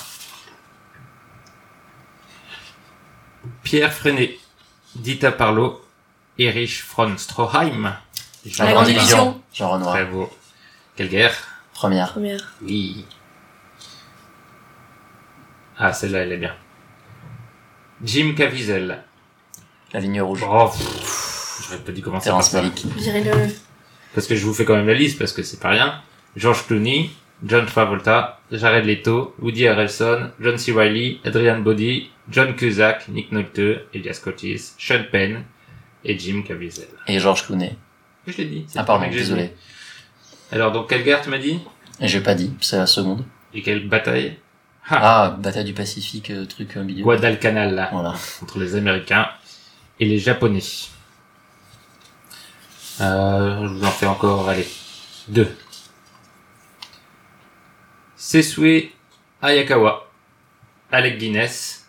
Pierre Freinet, Dita Parlo, Erich von Stroheim. La Grande. Illusion. Jean Renoir. Très beau. Quelle guerre Première. Première. Oui. Ah, celle-là, elle est bien. Jim Caviezel. La ligne rouge. Oh, j'aurais pas dû commencer par ça. Malick. Virez-le. Parce que je vous fais quand même la liste, parce que c'est pas rien. George Clooney, John Travolta, Jared Leto, Woody Harrelson, John C. Reilly, Adrian Brody, John Cusack, Nick Nolte, Elias Curtis, Sean Penn et Jim Caviezel. Et George Clooney. Je l'ai dit. Ah pardon, désolé. dit. Alors, donc, quelle guerre tu m'as dit? J'ai pas dit, c'est la seconde. Et quelle bataille? Ah, bataille du Pacifique, euh, truc au milieu. Guadalcanal, là, Voilà. entre les Américains et les Japonais. Euh, je vous en fais encore, allez, deux. Sesue Ayakawa, Alec Guinness,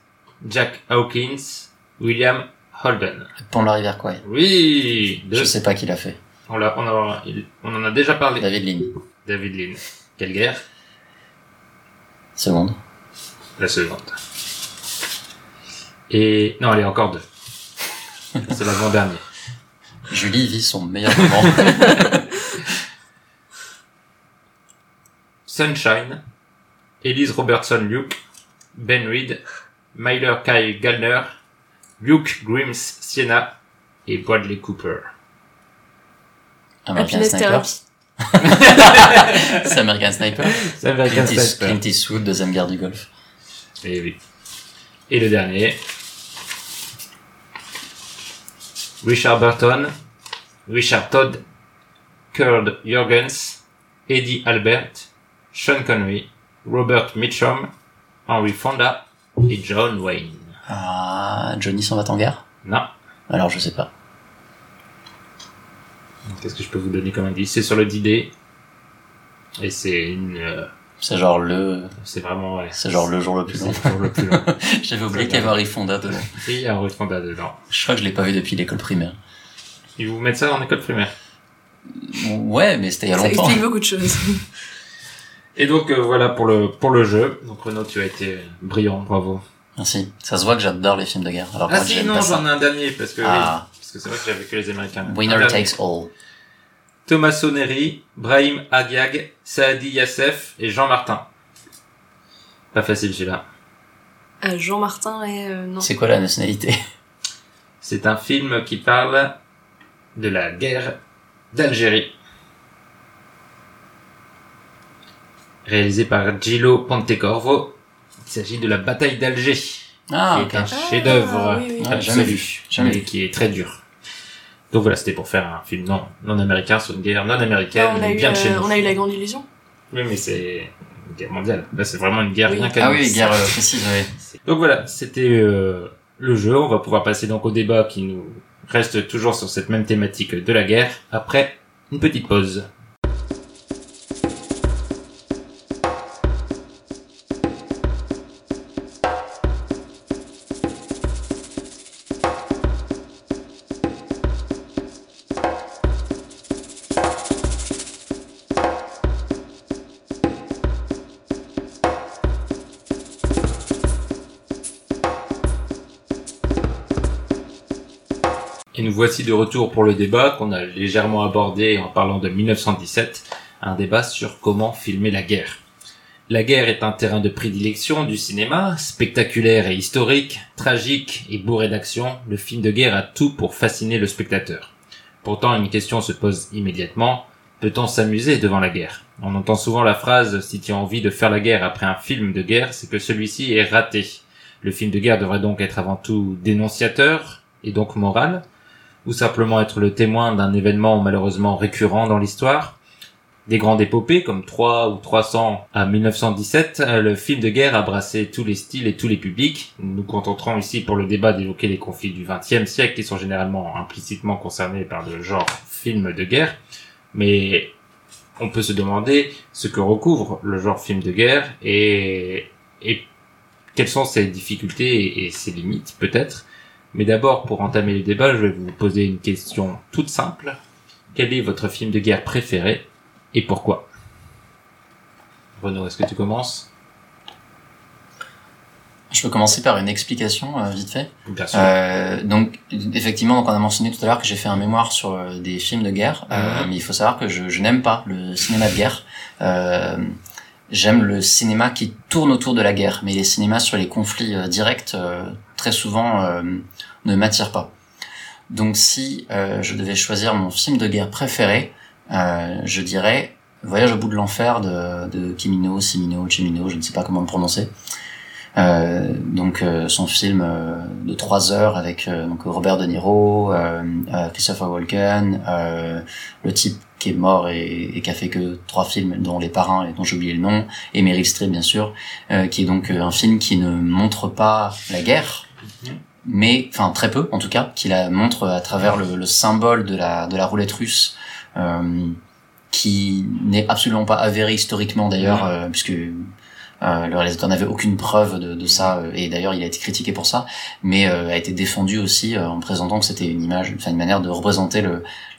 Jack Hawkins, William Holden. Pont la rivière Kwai. Oui, deux. Je sais pas qui l'a fait. On, l'a- on, a- on en a déjà parlé. David Lean. David Lynn. Quelle guerre Seconde. La seconde. Et non, allez, encore deux. C'est l'avant-dernier. Julie vit son meilleur moment. Sunshine, Elise Robertson Luke, Ben Reed, Myler Kai Gallner, Luke Grims Sienna et Bradley Cooper. American Sniper. C'est American Sniper. C'est American Clint, Sniper. Clint Eastwood, deuxième guerre du Golfe. Et oui. Et le dernier. Richard Burton, Richard Todd, Kurt Jorgens, Eddie Albert, Sean Connery, Robert Mitchum, Henry Fonda et John Wayne. Ah, Johnny s'en va en guerre? Non. Alors je sais pas. Qu'est-ce que je peux vous donner comme indice? C'est sur le D-Day. Et c'est une... euh, C'est genre le, c'est vraiment... Ouais, c'est genre le jour le plus c'est long. le jour le plus long. J'avais oublié qu'il y avait Fonda dedans. Et il y a Henry Fonda dedans. Je crois que je l'ai pas vu depuis l'école primaire. Ils vous mettent ça en école primaire. Ouais, mais c'était il y a Ça longtemps. explique beaucoup de choses. Et donc euh, voilà pour le pour le jeu. Donc Renaud, tu as été brillant, bravo. Merci. Ça se voit que j'adore les films de guerre. Alors Ah moi, si, non, ça. j'en ai un dernier parce que Ah. parce que c'est vrai que j'avais que les Américains. Winner takes all. Thomas Soneri, Brahim Agiag, Saadi Yassef et Jean Martin. Pas facile celui-là. Euh, Jean Martin et euh, non. C'est quoi la nationalité? C'est un film qui parle de la guerre d'Algérie. Réalisé par Gillo Pontecorvo. Il s'agit de la bataille d'Alger, Ah, qui ok. est un chef-d'œuvre Ah, oui, oui. Ah, jamais vu, jamais mais vu. qui est très dur. Donc voilà, c'était pour faire un film non, non américain sur une guerre non américaine, Ah, on, a mais eu, bien de chez euh, nous. on a eu la grande illusion. Oui, mais c'est une guerre mondiale. Là, c'est vraiment une guerre Oui. rien qu'à Ah nous. oui, guerre euh, précise, oui. Donc voilà, c'était euh, le jeu. On va pouvoir passer donc au débat qui nous reste toujours sur cette même thématique de la guerre après une petite pause. Voici de retour pour le débat qu'on a légèrement abordé en parlant de 1917, un débat sur comment filmer la guerre. La guerre est un terrain de prédilection du cinéma, spectaculaire et historique, tragique et bourré d'action, le film de guerre a tout pour fasciner le spectateur. Pourtant, une question se pose immédiatement, peut-on s'amuser devant la guerre? On entend souvent la phrase « si tu as envie de faire la guerre après un film de guerre, c'est que celui-ci est raté ». Le film de guerre devrait donc être avant tout dénonciateur, et donc moral, ou simplement être le témoin d'un événement malheureusement récurrent dans l'histoire. Des grandes épopées comme 3 ou 300 à 1917, euh, le film de guerre a brassé tous les styles et tous les publics. Nous nous contenterons ici pour le débat d'évoquer les conflits du XXe siècle qui sont généralement implicitement concernés par le genre film de guerre. Mais on peut se demander ce que recouvre le genre film de guerre et, quelles sont ses difficultés et ses limites peut-être. Mais d'abord, pour entamer le débat, je vais vous poser une question toute simple. Quel est votre film de guerre préféré et pourquoi? Renaud, est-ce que tu commences? Je peux commencer par une explication, euh, vite fait. Bien sûr. Euh, donc effectivement, donc on a mentionné tout à l'heure que j'ai fait un mémoire sur euh, des films de guerre, euh, Mhm. mais il faut savoir que je, je n'aime pas le cinéma de guerre. Euh, J'aime le cinéma qui tourne autour de la guerre, mais les cinémas sur les conflits directs, euh, très souvent, euh, ne m'attirent pas. Donc si euh, je devais choisir mon film de guerre préféré, euh, je dirais Voyage au bout de l'enfer de, de Kimino, Simino, Chimino, je ne sais pas comment le prononcer. Euh, donc euh, son film euh, de trois heures avec euh, donc Robert De Niro, Christopher Walken, le type qui est mort et, et qui a fait que trois films dont Les Parrains et dont j'ai oublié le nom, et Meryl Streep bien sûr, qui est donc un film qui ne montre pas la guerre. Mais enfin très peu en tout cas, qui la montre à travers le, le symbole de la de la roulette russe. Euh, qui n'est absolument pas avéré historiquement d'ailleurs, Ouais. euh, puisque euh, le réalisateur n'avait aucune preuve de, de ça, euh, et d'ailleurs il a été critiqué pour ça, mais euh, a été défendu aussi euh, en présentant que c'était une image, enfin une manière de représenter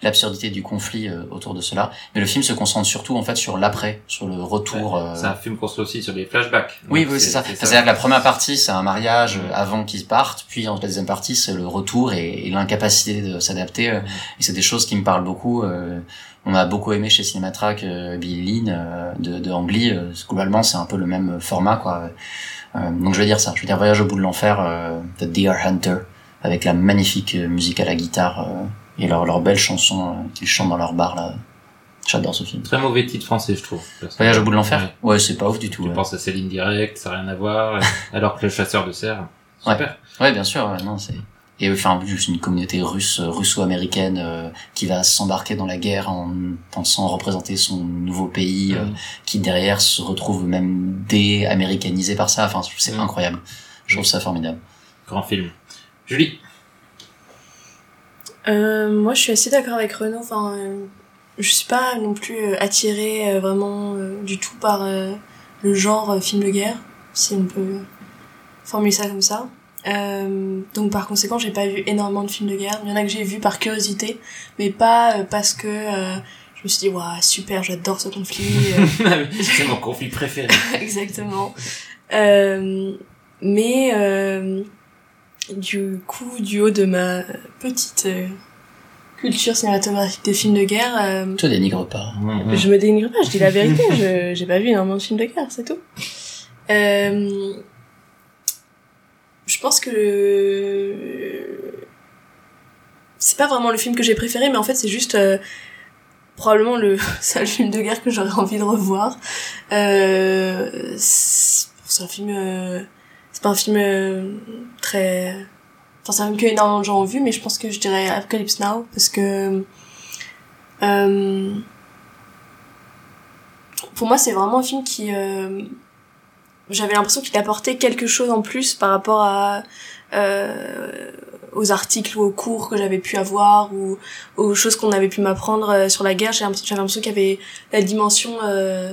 l'absurdité du conflit euh, autour de cela. Mais le film se concentre surtout en fait sur l'après, sur le retour. C'est un film construit aussi sur des flashbacks. oui, oui, c'est ça. Enfin, C'est-à-dire que la première partie, c'est un mariage avant qu'ils partent, puis en la deuxième partie, c'est le retour et, et l'incapacité de s'adapter. Et c'est des choses qui me parlent beaucoup. euh, on a beaucoup aimé chez Cinématrack euh, Billy Lynn euh, de, de Ang Lee. euh, globalement, c'est un peu le même format, quoi. Euh, donc je vais dire ça. Je vais dire Voyage au bout de l'enfer, euh, The Deer Hunter, avec la magnifique musique à la guitare euh, et leur, leur belle chanson euh, qu'ils chantent dans leur bar là. J'adore ce film. Très mauvais titre français, je trouve. Voyage au bout de l'enfer? Ouais. Ouais, c'est pas ouf du tout. Tu ouais. penses à Céline Direct, ça n'a rien à voir, alors que le chasseur de cerfs, super. Ouais, bien sûr. ouais, non, c'est et enfin juste une communauté russe, euh, russo-américaine euh, qui va s'embarquer dans la guerre en pensant représenter son nouveau pays, euh, Mm. qui derrière se retrouve même dé-américanisé par ça. Enfin, c'est Mm. incroyable. Je trouve ça formidable. Grand film. Julie Euh, moi, je suis assez d'accord avec Renaud. Enfin, euh, je suis pas non plus euh, attirée euh, vraiment euh, du tout par euh, le genre euh, film de guerre, si on peut formuler ça comme ça. Euh, donc par conséquent, j'ai pas vu énormément de films de guerre. Il y en a que j'ai vu par curiosité, mais pas euh, parce que euh, je me suis dit waouh super, j'adore ce conflit. euh, C'est mon conflit préféré. Exactement. Euh, mais euh, du coup, du haut de ma petite euh, culture cinématographique des films de guerre. Euh, tu dénigres pas. Mhm. Je me dénigre pas, je dis la vérité. je j'ai pas vu énormément de films de guerre, c'est tout. Euh, je pense que c'est pas vraiment le film que j'ai préféré, mais en fait c'est juste euh, probablement le seul film de guerre que j'aurais envie de revoir. Euh, c'est un film, euh, c'est pas un film euh, très, enfin c'est un film que énormément de gens ont vu, mais je pense que je dirais Apocalypse Now parce que euh, pour moi c'est vraiment un film qui euh, j'avais l'impression qu'il apportait quelque chose en plus par rapport à euh, aux articles ou aux cours que j'avais pu avoir ou aux choses qu'on avait pu m'apprendre euh, sur la guerre j'avais l'impression qu'il y avait la dimension euh,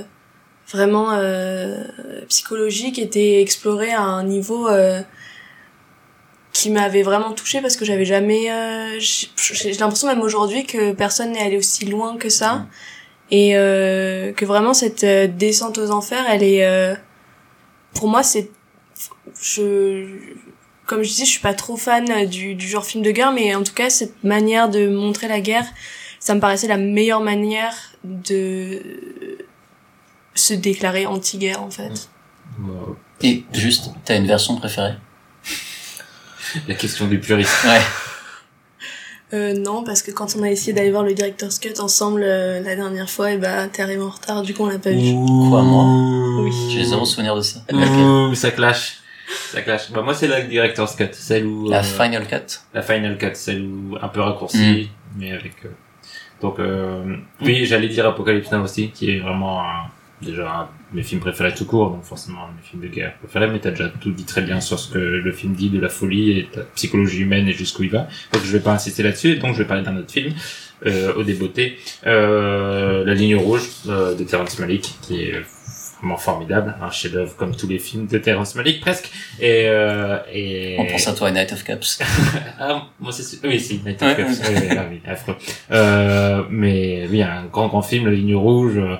vraiment euh, psychologique était explorée à un niveau euh, qui m'avait vraiment touché parce que j'avais jamais euh, j'ai l'impression même aujourd'hui que personne n'est allé aussi loin que ça Mmh. et euh, que vraiment cette descente aux enfers elle est euh, pour moi c'est je comme je disais je suis pas trop fan du, du genre film de guerre mais en tout cas cette manière de montrer la guerre ça me paraissait la meilleure manière de se déclarer anti-guerre en fait Bon, Et juste, t'as une version préférée? La question du puriste. Ouais. Euh, non parce que quand on a essayé d'aller voir le director's cut ensemble euh, la dernière fois et bah t'es arrivé en retard du coup on l'a pas vu Quoi, moi Oui. J'ai zéro souvenir de ça. Ouh, ça clash. Ça clash. Bah, moi, c'est la director's cut. Celle où, La euh, Final Cut la final cut, celle où, un peu raccourcie, mais avec, euh, donc, euh, oui, j'allais dire Apocalypse Now aussi, qui est vraiment un- déjà un de mes films préférés tout court, donc forcément un de mes films de guerre préférés, mais t'as déjà tout dit très bien sur ce que le film dit de la folie et de la psychologie humaine et jusqu'où il va. Donc je vais pas insister là-dessus, donc je vais parler d'un autre film, euh, au débeauté, euh, La ligne rouge, euh, de Terrence Malick, qui est vraiment formidable, un chef-d'œuvre comme tous les films de Terrence Malick presque, et, euh, et... On pense à toi, Night of Cups. Ah, moi c'est sûr. Oui, si, Night of Cups. Oui, oui, ah oui, affreux. Euh, mais oui, un grand grand film, La Ligne Rouge, euh,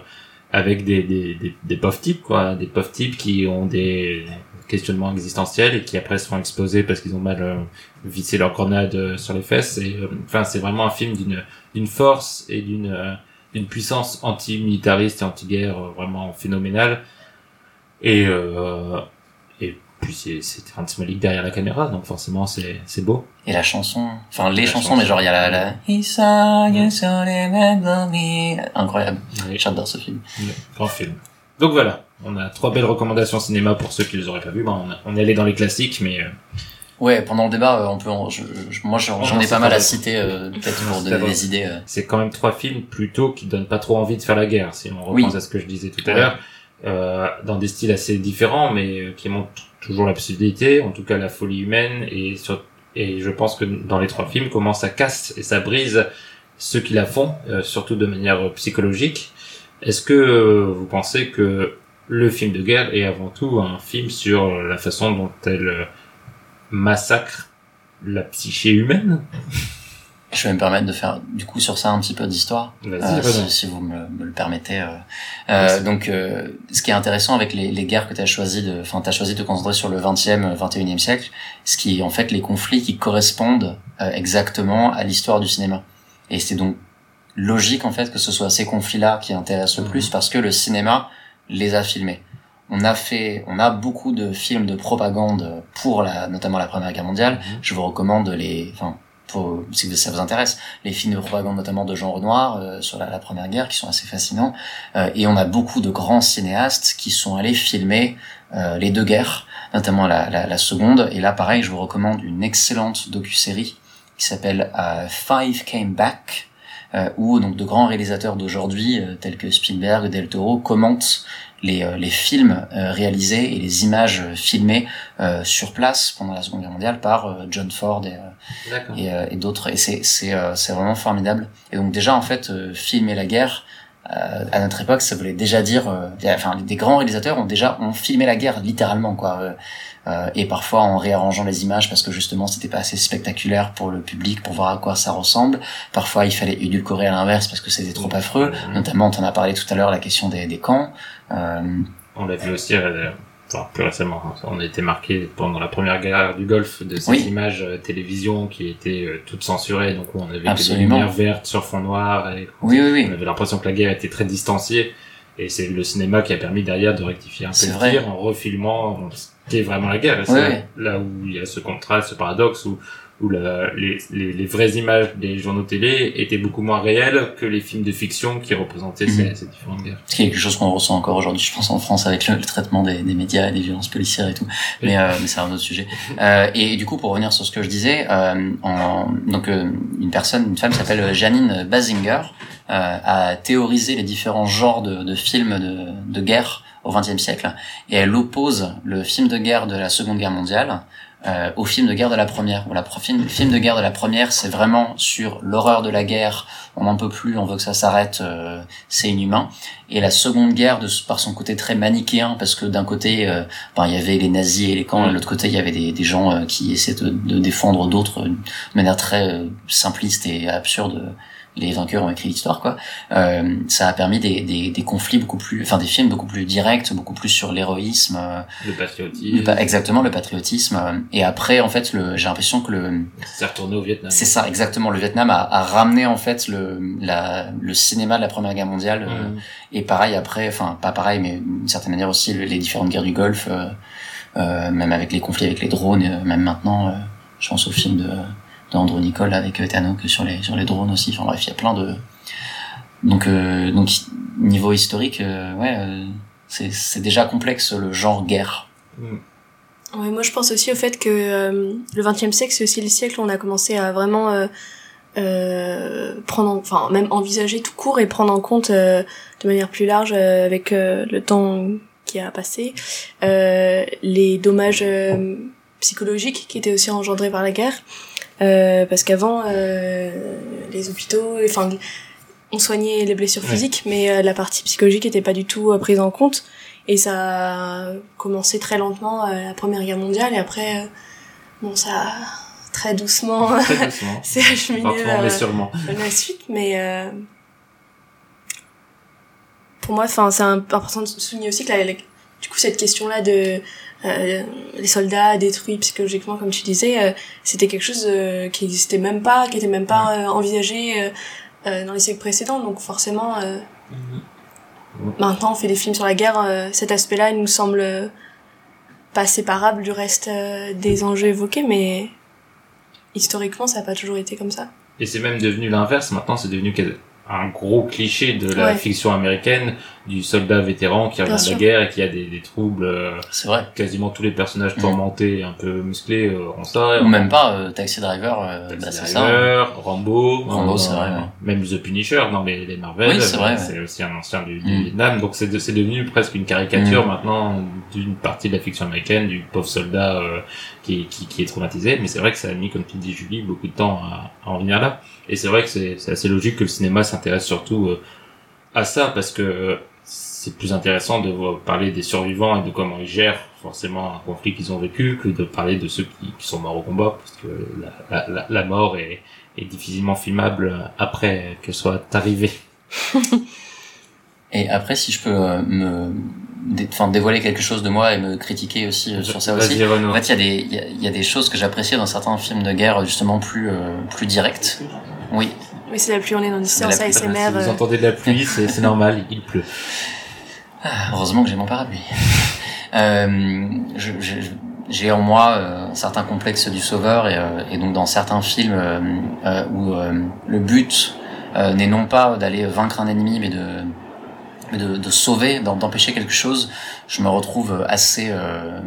avec des des des, des pauvres types quoi, des pauvres types qui ont des questionnements existentiels et qui après se exploser parce qu'ils ont mal euh, vissé leur grenade euh, sur les fesses. Et euh, enfin, c'est vraiment un film d'une d'une force et d'une d'une puissance anti-militariste et anti-guerre vraiment phénoménale. Et et puis c'est c'est Terrence Malick derrière la caméra, donc forcément c'est c'est beau. Et la chanson, enfin les La chansons, chanson. mais genre il y a la, la... Remember Incroyable. Oui. J'adore ce film. Ouais, Grand film. Donc voilà, on a trois belles recommandations cinéma pour ceux qui les auraient pas vues. Bon, on, est allé dans les classiques, mais euh, Ouais, pendant le débat, euh, on peut, en- je, je- moi j'en j'en ai pas mal à citer, euh, peut-être pour donner des idées. euh. c'est quand même trois films plutôt qui donnent pas trop envie de faire la guerre. Si on Oui. repense à ce que je disais tout à Ouais. l'heure, euh, dans des styles assez différents, mais qui montrent toujours la possibilité, en tout cas la folie humaine, et et je pense que dans les trois films, comment ça casse et ça brise ceux qui la font, euh, surtout de manière psychologique. Est-ce que vous pensez que le film de guerre est avant tout un film sur la façon dont elle euh, massacre la psyché humaine? Je vais me permettre de faire du coup sur ça un petit peu d'histoire. Euh, si, si vous me, me le permettez. Euh, euh, donc, euh, ce qui est intéressant avec les, les guerres que tu as choisi de, enfin, t'as choisi de te concentrer sur le 20e, 21e siècle, ce qui est en fait les conflits qui correspondent euh, exactement à l'histoire du cinéma. Et c'est donc logique en fait que ce soit ces conflits-là qui intéressent le Mhm. plus parce que le cinéma les a filmés. On a fait, on a beaucoup de films de propagande pour la, notamment la Première Guerre mondiale. Mhm. Je vous recommande les, enfin, pour, si ça vous intéresse, les films de propagande notamment de Jean Renoir euh, sur la, Première Guerre qui sont assez fascinants. Euh, et on a beaucoup de grands cinéastes qui sont allés filmer euh, les deux guerres, notamment la, la, la seconde. Et là, pareil, je vous recommande une excellente docu-série qui s'appelle euh, Five Came Back, euh, où donc de grands réalisateurs d'aujourd'hui, euh, tels que Spielberg, Del Toro, commentent les, euh, les films euh, réalisés et les images euh, filmées euh, sur place pendant la Seconde Guerre mondiale par John Ford et, et, et d'autres. Et c'est c'est euh, c'est vraiment formidable. Et donc déjà en fait euh, filmer la guerre euh, à notre époque, ça voulait déjà dire, euh, enfin des grands réalisateurs ont déjà ont filmé la guerre littéralement quoi. Euh, et parfois en réarrangeant les images parce que justement c'était pas assez spectaculaire pour le public pour voir à quoi ça ressemble. Parfois il fallait édulcorer à l'inverse parce que c'était trop affreux. Notamment, on en a parlé tout à l'heure, la question des, des camps. Euh, On l'a vu aussi la enfin plus récemment, hein. on a été marqué pendant la première guerre du Golfe de ces Oui. images euh, télévision qui étaient euh, toutes censurées, donc on avait Absolument. des lumières vertes sur fond noir et Oui, oui, oui. on avait l'impression que la guerre était très distanciée. Et c'est le cinéma qui a permis derrière de rectifier un peu le vrai. tir en refilmant ce qu'est vraiment la guerre. Et c'est là où il y a ce contraste, ce paradoxe, où, où la- les, les, les vraies images des journaux télé étaient beaucoup moins réelles que les films de fiction qui représentaient Mhm. ces, ces différentes guerres. C'est quelque chose qu'on ressent encore aujourd'hui, je pense, en France avec le, le traitement des, des médias et des violences policières et tout. Mais, euh, mais c'est un autre sujet. Euh, et du coup, pour revenir sur ce que je disais, euh, en, donc euh, une personne, une femme s'appelle Janine Basinger euh, a théorisé les différents genres de, de films de, de guerre au XXe siècle, et elle oppose le film de guerre de la Seconde Guerre mondiale euh, au film de guerre de la Première. Pro- film, le film de guerre de la Première, c'est vraiment sur l'horreur de la guerre. On n'en peut plus, on veut que ça s'arrête, euh, c'est inhumain et la Seconde Guerre de, par son côté très manichéen parce que d'un côté euh, ben, il y avait les nazis et les camps et de l'autre côté il y avait des, des gens euh, qui essaient de, de défendre d'autres euh, de manière très simpliste et absurde les vainqueurs ont écrit l'histoire quoi euh, ça a permis des, des, des conflits beaucoup plus enfin des films beaucoup plus directs beaucoup plus sur l'héroïsme euh, Le patriotisme, le pa- exactement le patriotisme euh, et après en fait j'ai l'impression que le c'est retourné au Vietnam. c'est ça exactement le Vietnam a, a ramené en fait le la, le cinéma de la Première Guerre mondiale euh, Mhm. et pareil après, enfin pas pareil, mais d'une certaine manière aussi le- les différentes guerres du Golfe, même avec les conflits avec les drones, même maintenant, je pense au film de, de Andrew Nicole avec euh, Tanouk sur les sur les drones aussi. Enfin bref, il y a plein de donc euh, donc niveau historique, euh, ouais, euh, c'est déjà complexe le genre guerre. Mhm. Ouais, moi je pense aussi au fait que euh, le XXe siècle c'est aussi le siècle où on a commencé à vraiment euh, prendre, en- enfin même envisager tout court et prendre en compte de manière plus large avec le temps qui a passé les dommages psychologiques qui étaient aussi engendrés par la guerre parce qu'avant euh, les hôpitaux, enfin on soignait les blessures Ouais. physiques mais euh, la partie psychologique était pas du tout euh, prise en compte et ça a commencé très lentement euh, la première guerre mondiale et après euh, bon ça a très doucement Très doucement. s'est acheminé vers euh, la suite mais euh, pour moi enfin c'est important de souligner aussi que la, la- du coup cette question là de euh, les soldats détruits psychologiquement comme tu disais euh, c'était quelque chose euh, qui existait même pas qui était même pas envisagé dans les siècles précédents donc forcément Mhm. maintenant on fait des films sur la guerre cet aspect là il nous semble pas séparable du reste des enjeux évoqués mais historiquement ça n'a pas toujours été comme ça Et c'est même devenu l'inverse. Maintenant, c'est devenu un gros cliché de la Ouais. fiction américaine du soldat vétéran qui revient de la guerre et qui a des, des troubles. euh, C'est vrai. quasiment tous les personnages Mhm. tourmentés, un peu musclés, euh, ont ça. Ou même pas euh, Taxi Driver, euh, Taxi bah, c'est ça. Driver, Rambo, Rambo, euh, c'est vrai, ouais. même The Punisher dans les, les Marvel, Oui, c'est vrai, euh, ouais. c'est aussi un ancien du, du Mm. Vietnam, donc c'est de- c'est devenu presque une caricature Mm. maintenant d'une partie de la fiction américaine, du pauvre soldat euh, qui, qui, qui est traumatisé, mais c'est vrai que ça a mis, comme tu dis Julie, beaucoup de temps à, à en venir là. Et c'est vrai que c'est c'est assez logique que le cinéma s'intéresse surtout euh, à ça, parce que euh, c'est plus intéressant de parler des survivants et de comment ils gèrent forcément un conflit qu'ils ont vécu que de parler de ceux qui, qui sont morts au combat, parce que la, la, la, la mort est, est difficilement filmable après qu'elle soit arrivée. Et après, si je peux euh, me, dé- enfin, dévoiler quelque chose de moi et me critiquer aussi euh, sur ça aussi. En fait, il y a des, il y a, y a des choses que j'appréciais dans certains films de guerre justement plus, euh, plus directes. Oui. mais c'est la pluie on est dans une séance ASMR si vous entendez de la pluie, c'est normal, il pleut. Ah, Heureusement que j'ai mon parapluie. euh, j'ai en moi euh, un certain complexe du sauveur et, euh, et donc dans certains films euh, euh, où euh, le but euh, n'est non pas d'aller vaincre un ennemi mais de de, de sauver, d'empêcher quelque chose, je me retrouve assez euh,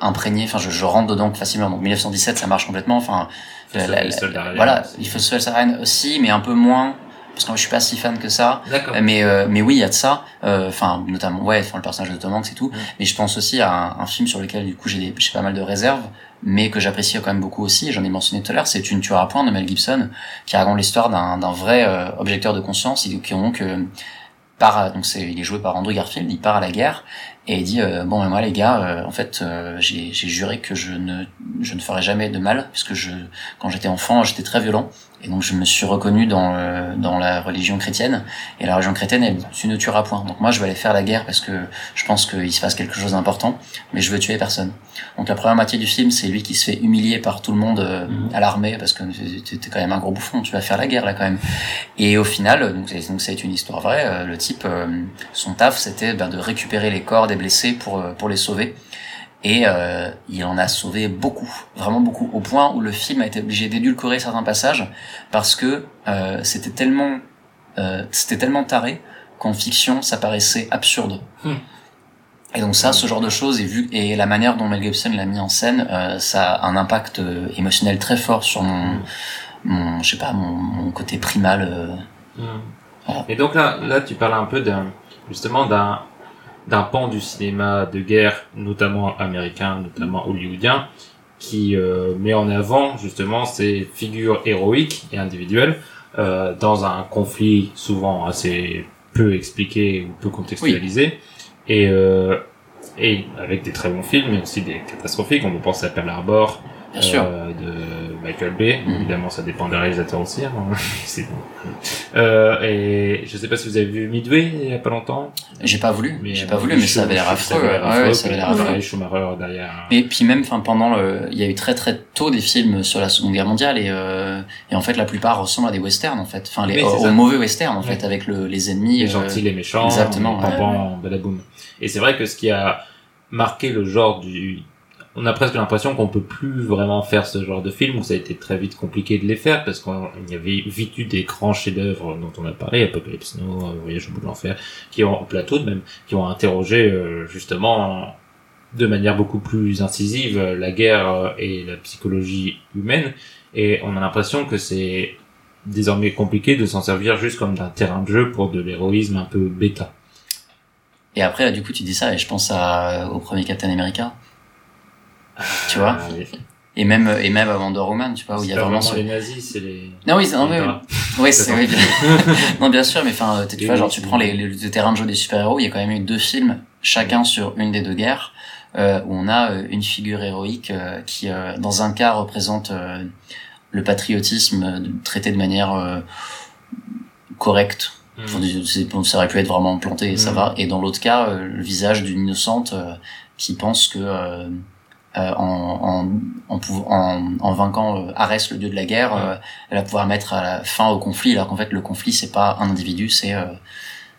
imprégné. Enfin, je, je rentre dedans facilement. Donc 1917, ça marche complètement. Enfin, Il faut la- la- Ryan voilà, il faut le soldat Ryan aussi, mais un peu moins parce que moi, je suis pas si fan que ça. D'accord. Mais euh, mais oui, il y a de ça. Euh, Enfin, notamment, ouais, enfin, le personnage de Tom Hanks et tout. Mm. Mais je pense aussi à un, un film sur lequel du coup j'ai pas mal de réserves, mais que j'apprécie quand même beaucoup aussi. J'en ai mentionné tout à l'heure. C'est Tu ne tueras point de Mel Gibson, qui raconte l'histoire d'un d'un vrai euh, objecteur de conscience et qui donc euh, part. à- Donc c'est il est joué par Andrew Garfield. Il part à la guerre et il dit euh, bon, ben, moi les gars, euh, en fait, euh, j'ai j'ai juré que je ne je ne ferai jamais de mal puisque je quand j'étais enfant, j'étais très violent Et donc je me suis reconnu dans euh, dans la religion chrétienne. Et la religion chrétienne, elle, tu ne tueras point. Donc moi, je vais aller faire la guerre parce que je pense qu'il se passe quelque chose d'important, mais je veux tuer personne. Donc la première moitié du film, c'est lui qui se fait humilier par tout le monde euh, Mhm. à l'armée parce que t'es quand même un gros bouffon, tu vas faire la guerre là quand même. Et au final, donc c'est donc une histoire vraie. euh, le type, euh, son taf, c'était ben, de récupérer les corps des blessés pour pour les sauver. Et euh, il en a sauvé beaucoup, vraiment beaucoup, au point où le film a été obligé d'édulcorer certains passages parce que euh, c'était tellement, euh, c'était tellement taré qu'en fiction ça paraissait absurde. Hmm. Et donc ça, ce genre de choses, et vu et la manière dont Mel Gibson l'a mis en scène, euh, ça a un impact euh, émotionnel très fort sur mon, Hmm. mon, je sais pas, mon, mon côté primal. euh. Voilà. Et donc là, là, tu parles un peu d'un, justement d'un, d'un pan du cinéma de guerre, notamment américain, notamment hollywoodien, qui euh, met en avant justement ces figures héroïques et individuelles euh, dans un conflit souvent assez peu expliqué ou peu contextualisé, et euh, et avec des très bons films, mais aussi des catastrophiques. On peut penser à Pearl Harbor, Bien sûr. euh, de Michael Bay. Mhm. Évidemment, ça dépend des réalisateurs aussi. hein. Euh, et je sais pas si vous avez vu Midway il y a pas longtemps. J'ai pas voulu, Mais, j'ai euh, pas voulu, mais ça avait l'air affreux. ouais, ça avait l'air affreux. Schumacher derrière. Et puis même, enfin pendant le, il y a eu très très tôt des films sur la Seconde Guerre mondiale et euh, et en fait la plupart ressemblent à des westerns en fait, enfin les ça. mauvais westerns en Ouais. fait avec le, les ennemis. les euh, gentils, les méchants, exactement, ouais. pampans, badaboum. Et c'est vrai que ce qui a marqué le genre du, on a presque l'impression qu'on peut plus vraiment faire ce genre de film où ça a été très vite compliqué de les faire parce qu'il y avait vite eu des grands chefs-d'œuvre dont on a parlé, Apocalypse Now, euh, Voyage au bout de l'enfer, qui ont plateau même, qui ont interrogé euh, justement de manière beaucoup plus incisive euh, la guerre euh, et la psychologie humaine et on a l'impression que c'est désormais compliqué de s'en servir juste comme d'un terrain de jeu pour de l'héroïsme un peu bêta. Et après du coup tu dis ça et je pense à au premier Captain America. Tu vois Ah, oui. Et même et même à Wonder Woman, tu vois où il y a vraiment vraiment ce. les nazis, c'est les. Non oui, non, mais, ouais, c'est oui, bien... non bien sûr, mais enfin tu vois genre tu prends les, les, le terrain de jeu des super héros, il y a quand même eu deux films chacun sur une des deux guerres euh, où on a euh, une figure héroïque euh, qui euh, dans un cas représente euh, le patriotisme euh, traité de manière euh, correcte Mm. Enfin, bon, ça aurait pu être vraiment planté et ça Mm. va. Et dans l'autre cas, euh, le visage d'une innocente euh, qui pense que euh, euh, en, en, en, en, vainquant euh, Arès, le dieu de la guerre, Ouais. euh, elle va pouvoir mettre à la fin au conflit, alors qu'en fait le conflit c'est pas un individu, c'est euh,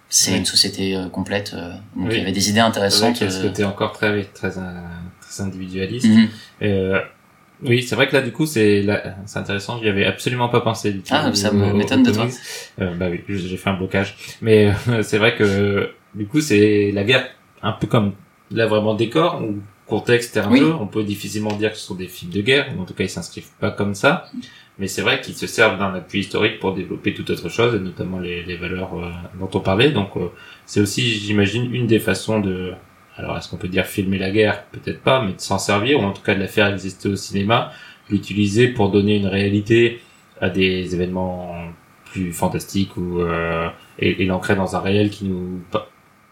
c'est Oui. une société euh, complète. euh. donc Oui. il y avait des idées C'est vrai intéressantes. qu'il y a ce euh, côté encore très, très, euh, très individualiste. Euh, oui, c'est vrai que là, du coup, c'est là- c'est intéressant. J'y avais absolument pas pensé du tout. Ah, ça m'étonne de toi. Euh, bah oui, j'ai fait un blocage. Mais euh, c'est vrai que du coup, c'est la guerre un peu comme là vraiment décor ou contexte Oui. jeu. On peut difficilement dire que ce sont des films de guerre. En tout cas, ils s'inscrivent pas comme ça. Mais c'est vrai qu'ils se servent d'un appui historique pour développer toute autre chose, et notamment les, les valeurs euh, dont on parlait. Donc, euh, c'est aussi, j'imagine, une des façons de alors est-ce qu'on peut dire filmer la guerre? Peut-être pas, mais de s'en servir, ou en tout cas de la faire exister au cinéma, l'utiliser pour donner une réalité à des événements plus fantastiques ou euh, et, et l'ancrer dans un réel qui nous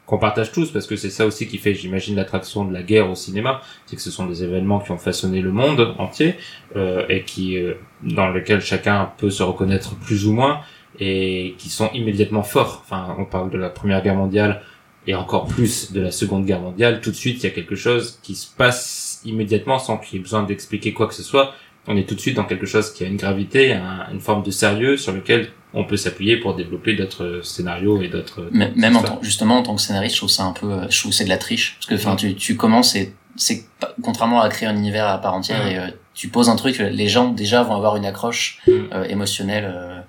qu'on partage tous parce que c'est ça aussi qui fait j'imagine l'attraction de la guerre au cinéma c'est que ce sont des événements qui ont façonné le monde entier euh, et qui euh, dans lequel chacun peut se reconnaître plus ou moins et qui sont immédiatement forts enfin on parle de la première guerre mondiale et encore plus de la Seconde Guerre mondiale, tout de suite, il y a quelque chose qui se passe immédiatement sans qu'il y ait besoin d'expliquer quoi que ce soit. On est tout de suite dans quelque chose qui a une gravité, un- une forme de sérieux sur lequel on peut s'appuyer pour développer d'autres scénarios et d'autres... Même en tant, justement en tant que scénariste, je trouve ça un peu, euh, je trouve que c'est de la triche. Parce que enfin tu, tu commences et c'est contrairement à créer un univers à part entière et euh, tu poses un truc, les gens déjà vont avoir une accroche euh, émotionnelle. euh,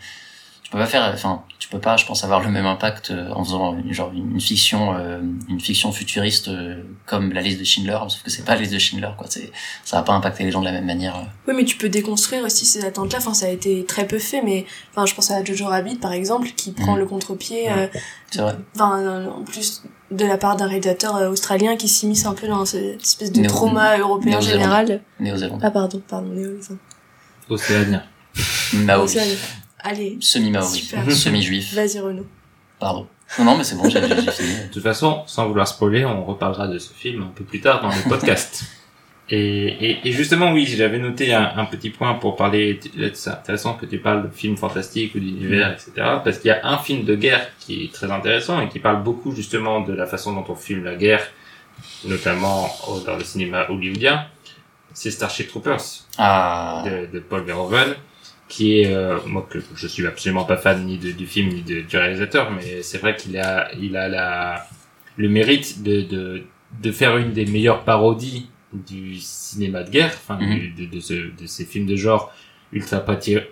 tu peux pas faire, enfin tu peux pas, je pense, avoir le même impact euh, en faisant une, genre une fiction, euh, une fiction futuriste euh, comme la liste de Schindler, sauf que c'est pas la liste de Schindler quoi. C'est, ça va pas impacter les gens de la même manière. euh. Oui, mais tu peux déconstruire aussi ces attentes-là. Enfin, ça a été très peu fait, mais enfin, je pense à Jojo Rabbit, par exemple, qui prend Mhm. le contre-pied. Ouais. euh, C'est vrai. Enfin, en plus de la part d'un réalisateur australien qui s'immisce un peu dans cette espèce de Néo- trauma européen général. Néo-Zélandais. Ah, pardon, pardon, néo-zélandais. Océanien. Maori. Allez, Semi-maori. Semi-juif. vas-y Renaud. Pardon. Non, non, mais c'est bon, j'ai, fini. De toute façon, sans vouloir spoiler, on reparlera de ce film un peu plus tard dans le podcast. Et, et, justement, oui, j'avais noté un, un, petit point pour parler. C'est intéressant que tu parles de films fantastiques ou d'univers, etc. Parce qu'il y a un film de guerre qui est très intéressant et qui parle beaucoup justement de la façon dont on filme la guerre, notamment dans le cinéma hollywoodien. C'est Starship Troopers ah. de, de, Paul Verhoeven, qui est euh, moi que je suis absolument pas fan ni de, du film ni de, du réalisateur, mais c'est vrai qu'il a il a la le mérite de, de de faire une des meilleures parodies du cinéma de guerre, enfin Mhm. de, de, ce, de ces films de genre ultra patri-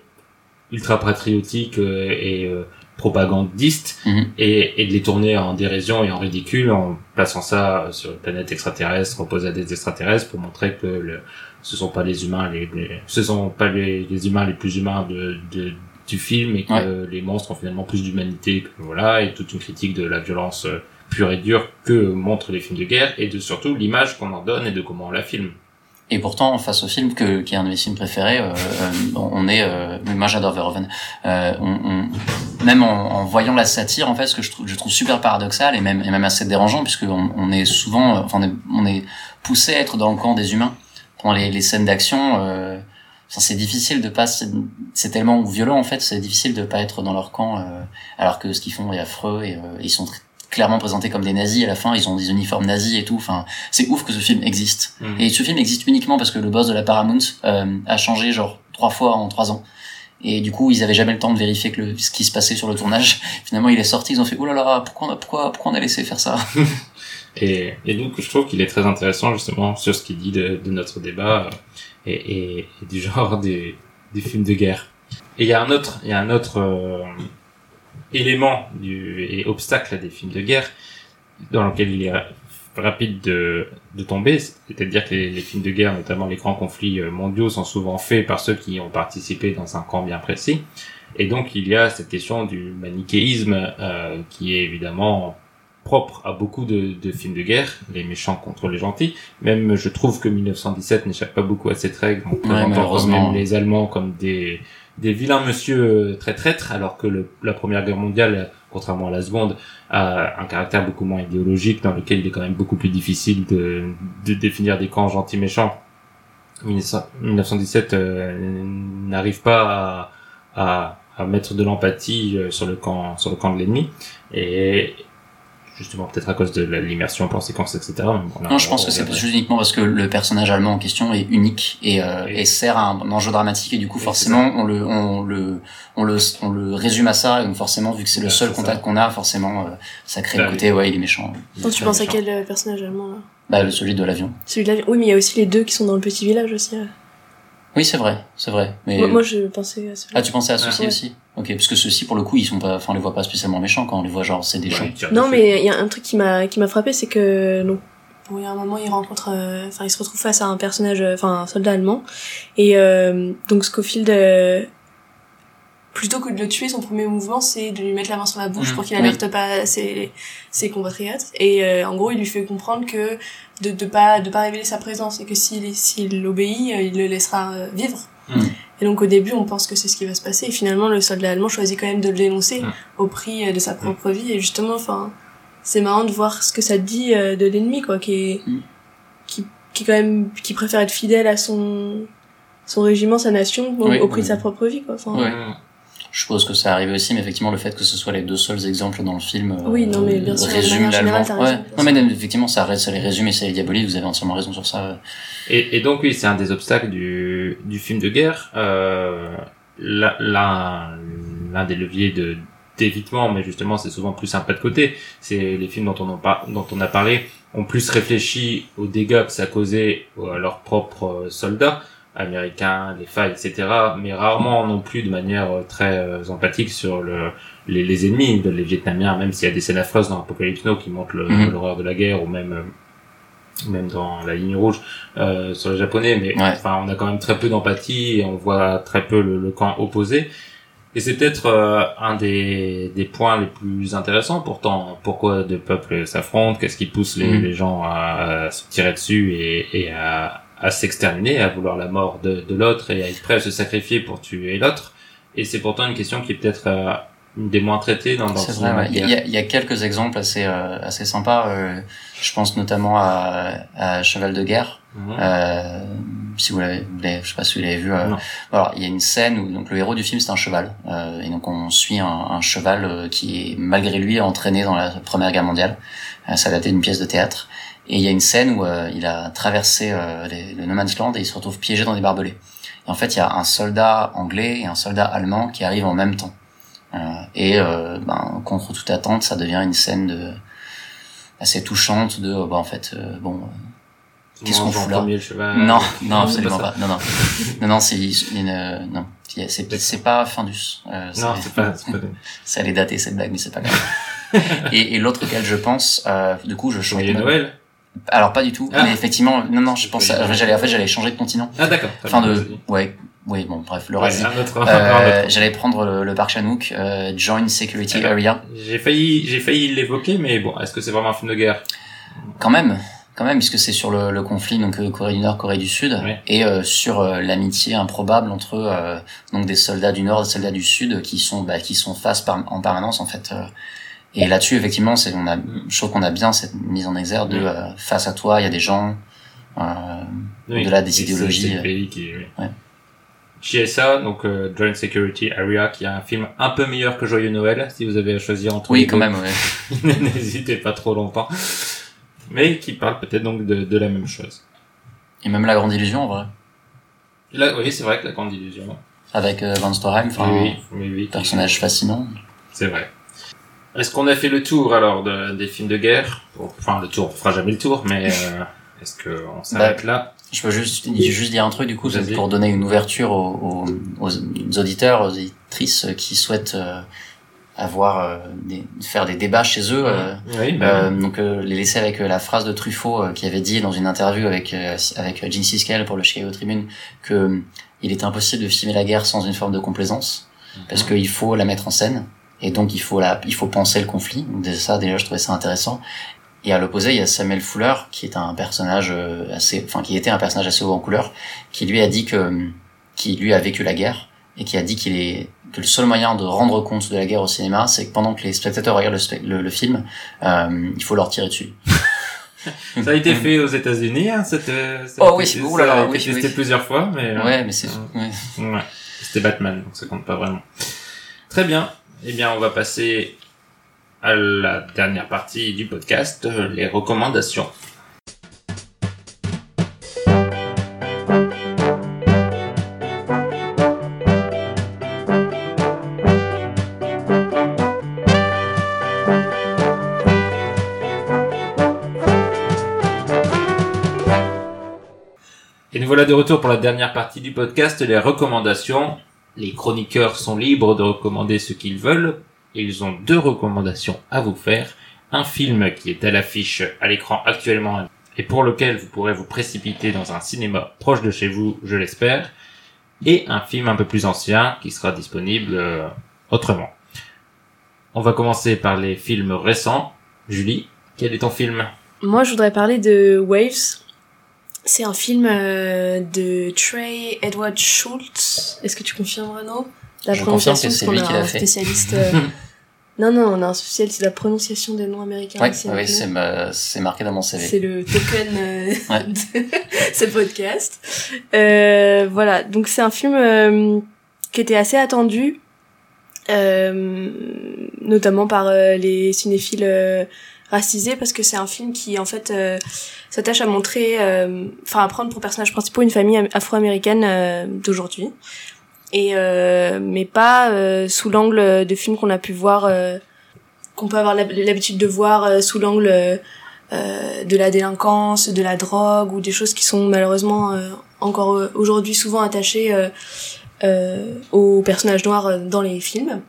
ultra patriotiques euh, et euh, propagandistes Mhm. et, et de les tourner en dérision et en ridicule en plaçant ça sur une planète extraterrestre opposée à des extraterrestres pour montrer que le, ce sont pas les humains les, les- ce sont pas les, les humains les plus humains de, de du film et que les monstres ont finalement plus d'humanité voilà et toute une critique de la violence euh, pure et dure que montrent les films de guerre et de surtout l'image qu'on en donne et de comment on la filme. Et pourtant, face au film que, qui est un de mes films préférés, euh, euh, on est, euh, moi j'adore Verhoeven. Euh, on, on, même en, en voyant la satire, en fait, ce que je trouve, je trouve super paradoxal et même, et même assez dérangeant, puisque on, on est souvent, enfin, on est, on est poussé à être dans le camp des humains pendant les, les scènes d'action. Euh, c'est difficile de pas, c'est tellement violent en fait, c'est difficile de pas être dans leur camp, euh, alors que ce qu'ils font est affreux et euh, ils sont clairement présentés comme des nazis à la fin, ils ont des uniformes nazis et tout. Enfin, c'est ouf que ce film existe. Mhm. Et ce film existe uniquement parce que le boss de la Paramount euh, a changé genre trois fois en trois ans. Et du coup, ils avaient jamais le temps de vérifier que le, ce qui se passait sur le tournage. Finalement, il est sorti, ils ont fait oh là là, pourquoi on a, pourquoi pourquoi on a laissé faire ça? Et, et donc je trouve qu'il est très intéressant justement sur ce qu'il dit de, de notre débat euh, et, et, et du genre des, des films de guerre. Et il y a un autre, il y a un autre euh, élément du, et obstacle des films de guerre dans lequel il est ra- rapide de, de tomber, c'est-à-dire que les, les films de guerre, notamment les grands conflits euh, mondiaux, sont souvent faits par ceux qui ont participé dans un camp bien précis. Et donc il y a cette question du manichéisme euh, qui est évidemment propre à beaucoup de, de films de guerre, les méchants contre les gentils. Même je trouve que 1917 n'échappe pas beaucoup à cette règle en présentant quand malheureusement. même les Allemands comme des, des vilains monsieur euh, très traîtres, alors que le, la Première Guerre mondiale, contrairement à la Seconde, a un caractère beaucoup moins idéologique dans lequel il est quand même beaucoup plus difficile de, de définir des camps gentils méchants. 1917 euh, n'arrive pas à, à, à mettre de l'empathie euh, sur le camp sur le camp de l'ennemi et justement peut-être à cause de l'immersion plan séquence etc mais bon, là, Non, je pense que c'est uniquement parce que le personnage allemand en question est unique et, euh, et sert à un, enjeu dramatique et du coup forcément on le on le on le on le résume à ça et donc forcément vu que c'est le Ouais, seul contact qu'on a forcément euh, ça crée Bah, le côté ouais il est méchant. Donc tu penses à quel euh, personnage allemand là? Bah le celui de l'avion. Celui de l'avion. Oui, mais il y a aussi les deux qui sont dans le petit village aussi. Oui c'est vrai c'est vrai mais Moi, moi, je pensais à celui ah tu pensais à Ouais. aussi? Ok parce que ceux-ci pour le coup ils sont pas enfin on les voit pas spécialement méchants quand on les voit genre c'est des Ouais, gens. Non, mais il y a un truc qui m'a qui m'a frappé, c'est que donc bon, il y a un moment, il rencontre, euh, enfin, il se retrouve face à un personnage, euh, enfin, un soldat allemand, et euh, donc Scofield, euh, plutôt que de le tuer, son premier mouvement, c'est de lui mettre la main sur la bouche Mhm. pour qu'il Oui. alerte pas ses ses compatriotes, et euh, en gros, il lui fait comprendre que de de pas de pas révéler sa présence et que s'il s'il obéit, euh, il le laissera vivre. Et donc au début, on pense que c'est ce qui va se passer. Et finalement, le soldat allemand choisit quand même de le dénoncer Mhm. au prix euh, de sa propre vie. Et justement, enfin, c'est marrant de voir ce que ça dit euh, de l'ennemi, quoi, qui est, Mhm. qui, qui quand même, qui préfère être fidèle à son, son régiment, sa nation, au, Oui. au prix de sa propre vie, quoi. Enfin, Ouais. Je suppose que ça arrive aussi, mais effectivement, le fait que ce soit les deux seuls exemples dans le film euh, Oui, non, mais bien sûr, de résume manière l'allemand. Ouais. Non, mais effectivement, ça, ça les résume et ça les diabolise. Vous avez entièrement raison sur ça. Et, et donc oui, c'est un des obstacles du, du film de guerre. Euh, l'un- des leviers de d'évitement, mais justement c'est souvent plus un pas de côté. C'est les films dont on, en par- dont on a parlé ont plus réfléchi aux dégâts que ça causait à leurs propres euh, soldats américains, les failles, etc. Mais rarement non plus de manière euh, très euh, empathique sur le, les, les ennemis, les Vietnamiens, même s'il y a des scènes affreuses dans Apocalypse Now qui montrent Mhm. l'horreur de la guerre ou même euh, même dans la ligne rouge euh, sur les japonais mais Ouais. enfin on a quand même très peu d'empathie et on voit très peu le, le camp opposé et c'est peut-être euh, un des, des points les plus intéressants pourtant pourquoi deux peuples s'affrontent qu'est-ce qui pousse les, Mhm. les gens à, à se tirer dessus et, et à, à s'exterminer à vouloir la mort de, de l'autre et à être prêt à se sacrifier pour tuer l'autre et c'est pourtant une question qui est peut-être euh, une des moins traitées dans, dans le C'est vrai, ouais. Il y, a, il y a quelques exemples assez, euh, assez sympas. Euh, je pense notamment à, à Cheval de guerre, Mhm. Euh, si vous l'avez, je sais pas si vous l'avez vu. euh, alors, il y a une scène où donc le héros du film c'est un cheval, euh, et donc on suit un, un cheval qui est malgré lui entraîné dans la Première Guerre mondiale. Ça datait d'une pièce de théâtre. Et il y a une scène où euh, il a traversé euh, les- le No Man's Land et il se retrouve piégé dans des barbelés. Et en fait, il y a un soldat anglais et un soldat allemand qui arrivent en même temps. Euh, et euh, ben, contre toute attente, ça devient une scène de assez touchante de euh, bah, en fait euh, bon Qu'est-ce qu'on fout là non, non, absolument pas pas. Non, non, non, non, c'est une, euh, non, c'est pas Findus. Euh, Non, c'est pas, c'est pas. ça allait dater cette blague, mais c'est pas grave. et et l'autre auquel je pense, euh, du coup, je change. Joyeux Noël. Alors pas du tout, Ah. mais effectivement, non, non, je pense, j'allais, en fait, j'allais changer de continent. Ah, d'accord. Enfin de, ouais, oui, bon, bref, le Ouais, reste. Euh, j'allais prendre le, le parc Chanook, euh, Joint Security ben. Area. J'ai failli, j'ai failli l'évoquer, mais bon, est-ce que c'est vraiment un film de guerre? Quand même, quand même, puisque c'est sur le, le conflit donc euh, Corée du Nord, Corée du Sud, Ouais. et euh, sur euh, l'amitié improbable entre euh, donc des soldats du Nord et des soldats du Sud qui sont bah, qui sont face par, en permanence en fait. Et là-dessus, effectivement, c'est on a, je trouve qu'on a bien cette mise en exergue de euh, face à toi, il y a des gens. Euh, Oui. Au-delà des idéologies, C'est euh. pays qui. oui. Ouais. JSA, donc euh, Joint Security Area, qui est un film un peu meilleur que Joyeux Noël, si vous avez à choisir entre Oui, les quand deux. même. Ouais. N'hésitez pas trop longtemps. Mais qui parle peut-être donc de, de la même chose. Et même la grande illusion, en vrai, Là, oui, c'est vrai que la grande illusion. avec euh, Van Storheim, enfin, oui, oui, oui, oui. personnage fascinant. C'est vrai. Est-ce qu'on a fait le tour alors de- des films de guerre? Enfin, le tour, on fera jamais le tour, mais euh, est-ce qu'on s'arrête là? Je peux juste, juste dire un truc du coup, c'est pour donner une ouverture aux, aux, aux auditeurs, aux auditrices qui souhaitent euh, avoir euh, des, faire des débats chez eux. euh, Oui, bah, euh, donc euh, les laisser avec la phrase de Truffaut euh, qui avait dit dans une interview avec euh, avec Gene Siskel pour le Chicago Tribune que il était impossible de filmer la guerre sans une forme de complaisance parce Mhm. qu'il faut la mettre en scène et donc il faut la il faut penser le conflit. Donc déjà ça déjà je trouvais ça intéressant. Et à l'opposé, il y a Samuel Fuller, qui est un personnage euh, assez, enfin, qui était un personnage assez haut en couleur, qui lui a dit que, qui lui a vécu la guerre, et qui a dit qu'il est, que le seul moyen de rendre compte de la guerre au cinéma, c'est que pendant que les spectateurs regardent le, spe- le, le film, euh, il faut leur tirer dessus. Ça a été fait aux États-Unis, hein, cette. euh, a Oh oui, c'est- ça ouh là là, oui, testé oui. plusieurs fois, mais. euh, Ouais, mais c'est, euh, ouais. Ouais. C'était Batman, donc ça compte pas vraiment. Très bien. Eh bien, on va passer à la dernière partie du podcast, les recommandations. Et nous voilà de retour pour la dernière partie du podcast, les recommandations. Les chroniqueurs sont libres de recommander ce qu'ils veulent. Ils ont deux recommandations à vous faire. Un film qui est à l'affiche à l'écran actuellement et pour lequel vous pourrez vous précipiter dans un cinéma proche de chez vous, je l'espère. Et un film un peu plus ancien qui sera disponible euh, autrement. On va commencer par les films récents. Julie, quel est ton film? Moi, je voudrais parler de Waves. C'est un film euh, de Trey Edward Schultz. Est-ce que tu confirmes, Renaud? La Je confirme que prononciation, c'est lui qui l'a fait. spécialiste. euh, non, non, on a un spécialiste de la prononciation des noms américains. Ouais, avec nous. c'est, ma- c'est marqué dans mon CV. C'est le token euh, de ce podcast. Euh, voilà, donc c'est un film euh, qui était assez attendu, euh, notamment par les cinéphiles racisés, parce que c'est un film qui en fait euh, s'attache à montrer, euh, enfin à prendre pour personnage principal une famille am- afro-américaine euh, d'aujourd'hui. Et euh, mais pas sous l'angle de films qu'on a pu voir, qu'on peut avoir l'hab- l'habitude de voir sous l'angle de la délinquance, de la drogue ou des choses qui sont malheureusement encore aujourd'hui souvent attachées aux personnages noirs dans les films.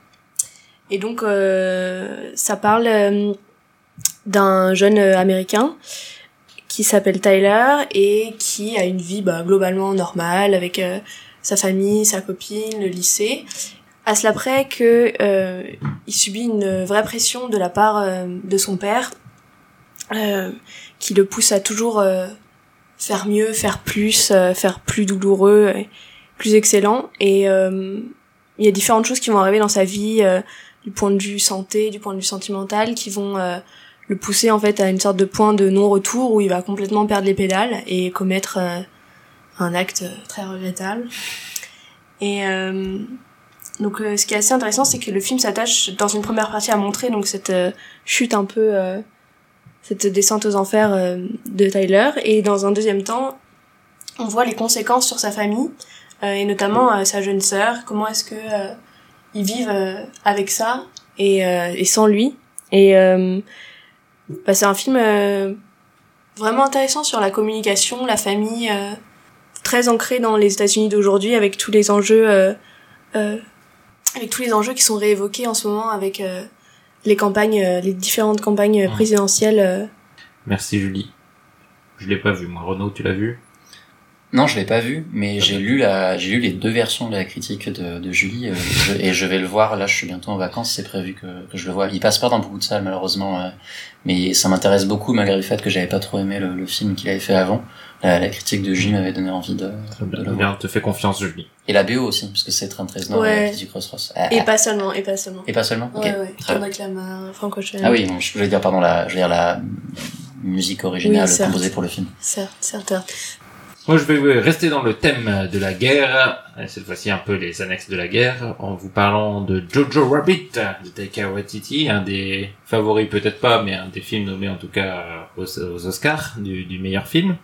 Et donc euh, ça parle d'un jeune euh, américain qui s'appelle Tyler et qui a une vie bah, globalement normale avec euh, sa famille, sa copine, le lycée. À cela près que euh, il subit une vraie pression de la part euh, de son père qui le pousse à toujours faire mieux, faire plus, faire plus douloureux, plus excellent. Et il y a différentes choses qui vont arriver dans sa vie, du point de vue santé, du point de vue sentimental, qui vont le pousser en fait à une sorte de point de non-retour où il va complètement perdre les pédales et commettre un acte très regrettable. Et donc ce qui est assez intéressant, c'est que le film s'attache dans une première partie à montrer donc cette chute un peu cette descente aux enfers de Tyler et dans un deuxième temps on voit les conséquences sur sa famille euh, et notamment euh, sa jeune sœur. Comment est-ce que euh, ils vivent avec ça et, et sans lui. Et bah, c'est un film vraiment intéressant sur la communication, la famille, très ancré dans les États-Unis d'aujourd'hui avec tous les enjeux, avec tous les enjeux qui sont réévoqués en ce moment avec les campagnes, les différentes campagnes présidentielles. Merci Julie. Je l'ai pas vu moi. Renaud, tu l'as vu? Non, je l'ai pas vu, mais j'ai lu la, j'ai lu les deux versions de la critique de, de Julie, euh, et je vais le voir. Là, je suis bientôt en vacances, c'est prévu que, que, je le vois. Il passe pas dans beaucoup de salles, malheureusement, euh, mais ça m'intéresse beaucoup malgré le fait que j'avais pas trop aimé le, le film qu'il avait fait avant. La, la critique de Julie m'avait donné envie de, de le voir. te fait confiance, Julie. Et la BO aussi, parce que c'est très très ouais. la critique Ross Ross. Ah, et ah. pas seulement, et pas seulement. Et pas seulement. Ouais, okay. ouais. Kendrick Lamar, Franco Ah oui, je voulais dire pardon la, je veux dire la musique originale oui, composée pour le film. Certes, certes. Moi, je vais rester dans le thème de la guerre, cette fois-ci un peu les annexes de la guerre, en vous parlant de Jojo Rabbit de Taika Waititi, un des favoris peut-être pas, mais un des films nommés en tout cas aux, Oscars du, du, meilleur film,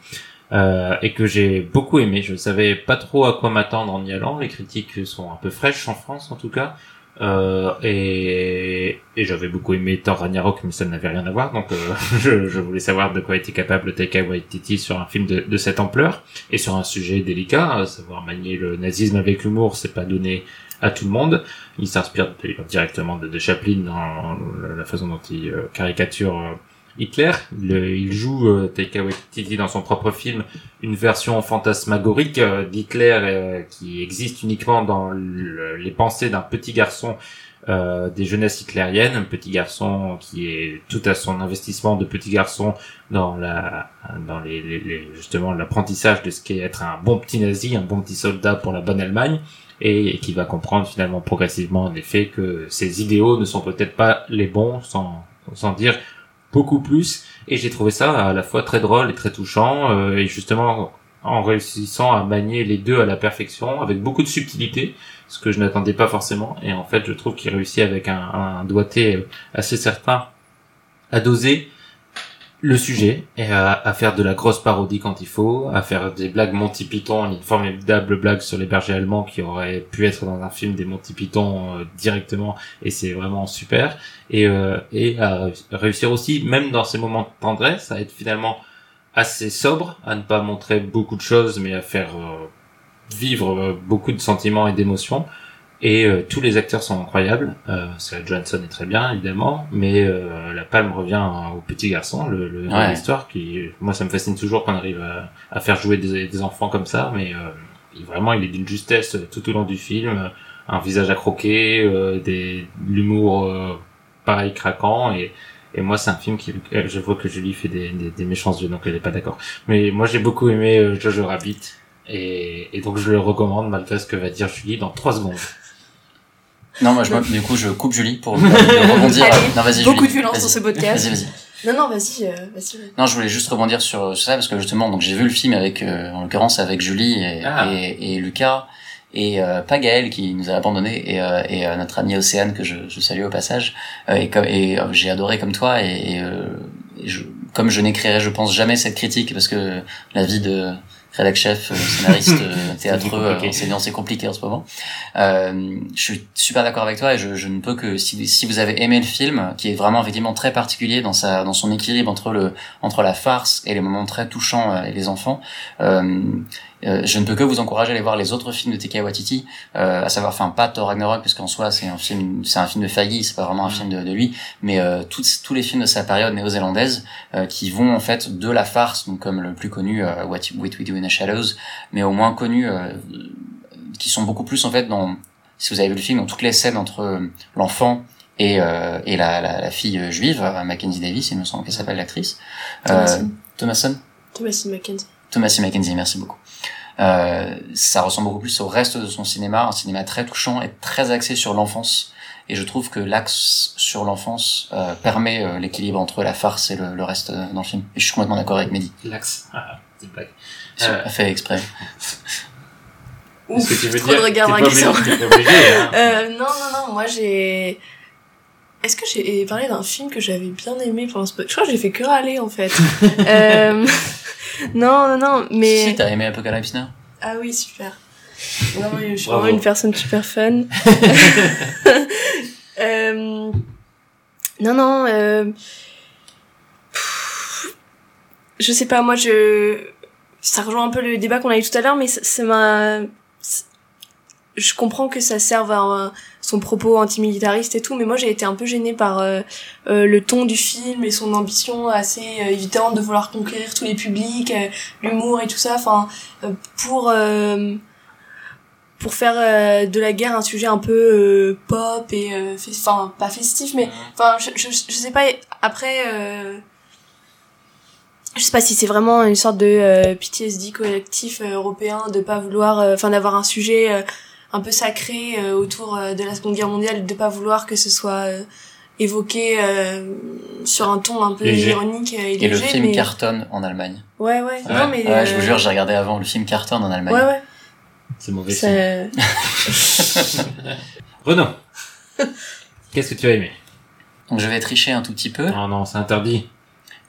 euh, et que j'ai beaucoup aimé. Je ne savais pas trop à quoi m'attendre en y allant. Les critiques sont un peu fraîches en France en tout cas. Euh, et, et j'avais beaucoup aimé Thor Ragnarok, mais ça n'avait rien à voir, donc euh, je, je, voulais savoir de quoi était capable Taika Waititi sur un film de, de cette ampleur et sur un sujet délicat, savoir manier le nazisme avec l'humour, c'est pas donné à tout le monde. Il s'inspire directement de, de, Chaplin dans la façon dont il euh, caricature euh, Hitler. il joue euh, Taika Waititi dans son propre film une version fantasmagorique euh, d'Hitler euh, qui existe uniquement dans les pensées d'un petit garçon euh, des jeunesses hitlériennes, un petit garçon qui est tout à son investissement de petit garçon dans la dans les, les, justement l'apprentissage de ce qu'est être un bon petit nazi, un bon petit soldat pour la bonne Allemagne et, qui va comprendre finalement progressivement en effet que ses idéaux ne sont peut-être pas les bons sans sans dire beaucoup plus. Et j'ai trouvé ça à la fois très drôle et très touchant euh, et justement en réussissant à manier les deux à la perfection avec beaucoup de subtilité ce que je n'attendais pas forcément. Et en fait je trouve qu'il réussit avec un, un doigté assez certain à doser le sujet et à, faire de la grosse parodie quand il faut, à faire des blagues Monty Python, une formidable blague sur les bergers allemands qui aurait pu être dans un film des Monty Python euh, directement et c'est vraiment super. Et euh, et à réussir aussi même dans ces moments de tendresse à être finalement assez sobre, à ne pas montrer beaucoup de choses mais à faire euh, vivre beaucoup de sentiments et d'émotions et euh, tous les acteurs sont incroyables. Euh, Scarlett Johansson est très bien, évidemment, mais euh, la palme revient au petit garçon, le, le ouais. l'histoire qui, moi, ça me fascine toujours qu'on arrive à, à, faire jouer des, des, enfants comme ça, mais euh, vraiment, il est d'une justesse tout au long du film, un visage à croquer, euh, des l'humour euh, pareil craquant et et moi, c'est un film qui, je vois que Julie fait des, des, des méchants yeux, donc elle est pas d'accord. Mais moi, j'ai beaucoup aimé Jojo Rabbit. Et, et, donc je le recommande malgré ce que va dire Julie dans trois secondes. Non, moi, je, du coup, je coupe Julie pour rebondir. Allez, non, vas-y, beaucoup Julie. de violence dans ce podcast. Vas-y, vas-y. Non, non, vas-y, euh, vas-y. Non, je voulais juste rebondir sur, sur ça parce que justement, donc j'ai vu le film avec, euh, en l'occurrence, avec Julie et, ah. et, et, Lucas et euh, pas Gaël qui nous a abandonnés et, euh, et euh, notre ami Océane que je, je salue au passage euh, et, comme, et euh, j'ai adoré comme toi et, et je, comme je n'écrirai je pense jamais cette critique parce que la vie de rédac chef, euh, scénariste, euh, théâtreux, euh, enseignant, c'est compliqué en ce moment. Euh, je suis super d'accord avec toi et je, je, ne peux que si, si vous avez aimé le film, qui est vraiment effectivement très particulier dans sa dans son équilibre entre le entre la farce et les moments très touchants et les enfants. Euh, je ne peux que vous encourager à aller voir les autres films de Taika Waititi, euh, à savoir, enfin pas Thor Ragnarok, puisqu'en soi c'est un film, c'est un film de Faggy, c'est pas vraiment un mm. film de, de lui, mais euh, tous, tous les films de sa période néo-zélandaise euh, qui vont en fait de la farce, donc comme le plus connu euh, What, We Do in the Shadows, mais au moins connu, qui sont beaucoup plus en fait dans, si vous avez vu le film, dans toutes les scènes entre l'enfant et, euh, et la, la, la, fille juive, Mackenzie Davis, il me semble qu'elle s'appelle l'actrice. Thomason. Thomason Thomason Mackenzie. Thomason Mackenzie, merci beaucoup. Euh, ça ressemble beaucoup plus au reste de son cinéma, un cinéma très touchant et très axé sur l'enfance et je trouve que l'axe sur l'enfance euh, permet euh, l'équilibre entre la farce et le, le reste euh, dans le film. Et je suis complètement d'accord avec Mehdi. L'axe. Ah, c'est une blague. C'est Euh. pas fait exprès. Qu'est-ce que tu veux trop dire de pas obligé, hein. Euh, non, non, non, moi j'ai. Est-ce que j'ai parlé d'un film que j'avais bien aimé pendant ce. Je crois que j'ai fait que râler en fait. euh... Non, non, non, mais. Si t'as aimé Apocalypse Now Ah oui, super. Non, mais je suis Bravo. vraiment une personne super fun. Euh, Non, non. Euh... pff, Je sais pas, moi je. Ça rejoint un peu le débat qu'on a eu tout à l'heure, mais ça ça m'a. Je comprends que ça serve à un- son propos antimilitariste et tout, mais moi j'ai été un peu gênée par euh, euh, le ton du film et son ambition assez euh, évidente de vouloir conquérir tous les publics, euh, l'humour et tout ça. Enfin, pour euh, pour faire de la guerre un sujet un peu pop et euh, enfin pas festif mais enfin je, je je sais pas après euh, je sais pas si c'est vraiment une sorte de PTSD collectif européen de pas vouloir enfin d'avoir un sujet euh, un peu sacré euh, autour euh, de la Seconde Guerre mondiale de pas vouloir que ce soit euh, évoqué euh, sur un ton un peu Léger. ironique et, Et le léger, film mais... cartonne en Allemagne. ouais ouais, Ouais, non mais ouais, je vous jure, j'ai regardé avant, le film cartonne en Allemagne. ouais ouais C'est mauvais ça... Renaud, qu'est-ce que tu as aimé? Donc je vais tricher un tout petit peu, Non, non, c'est interdit.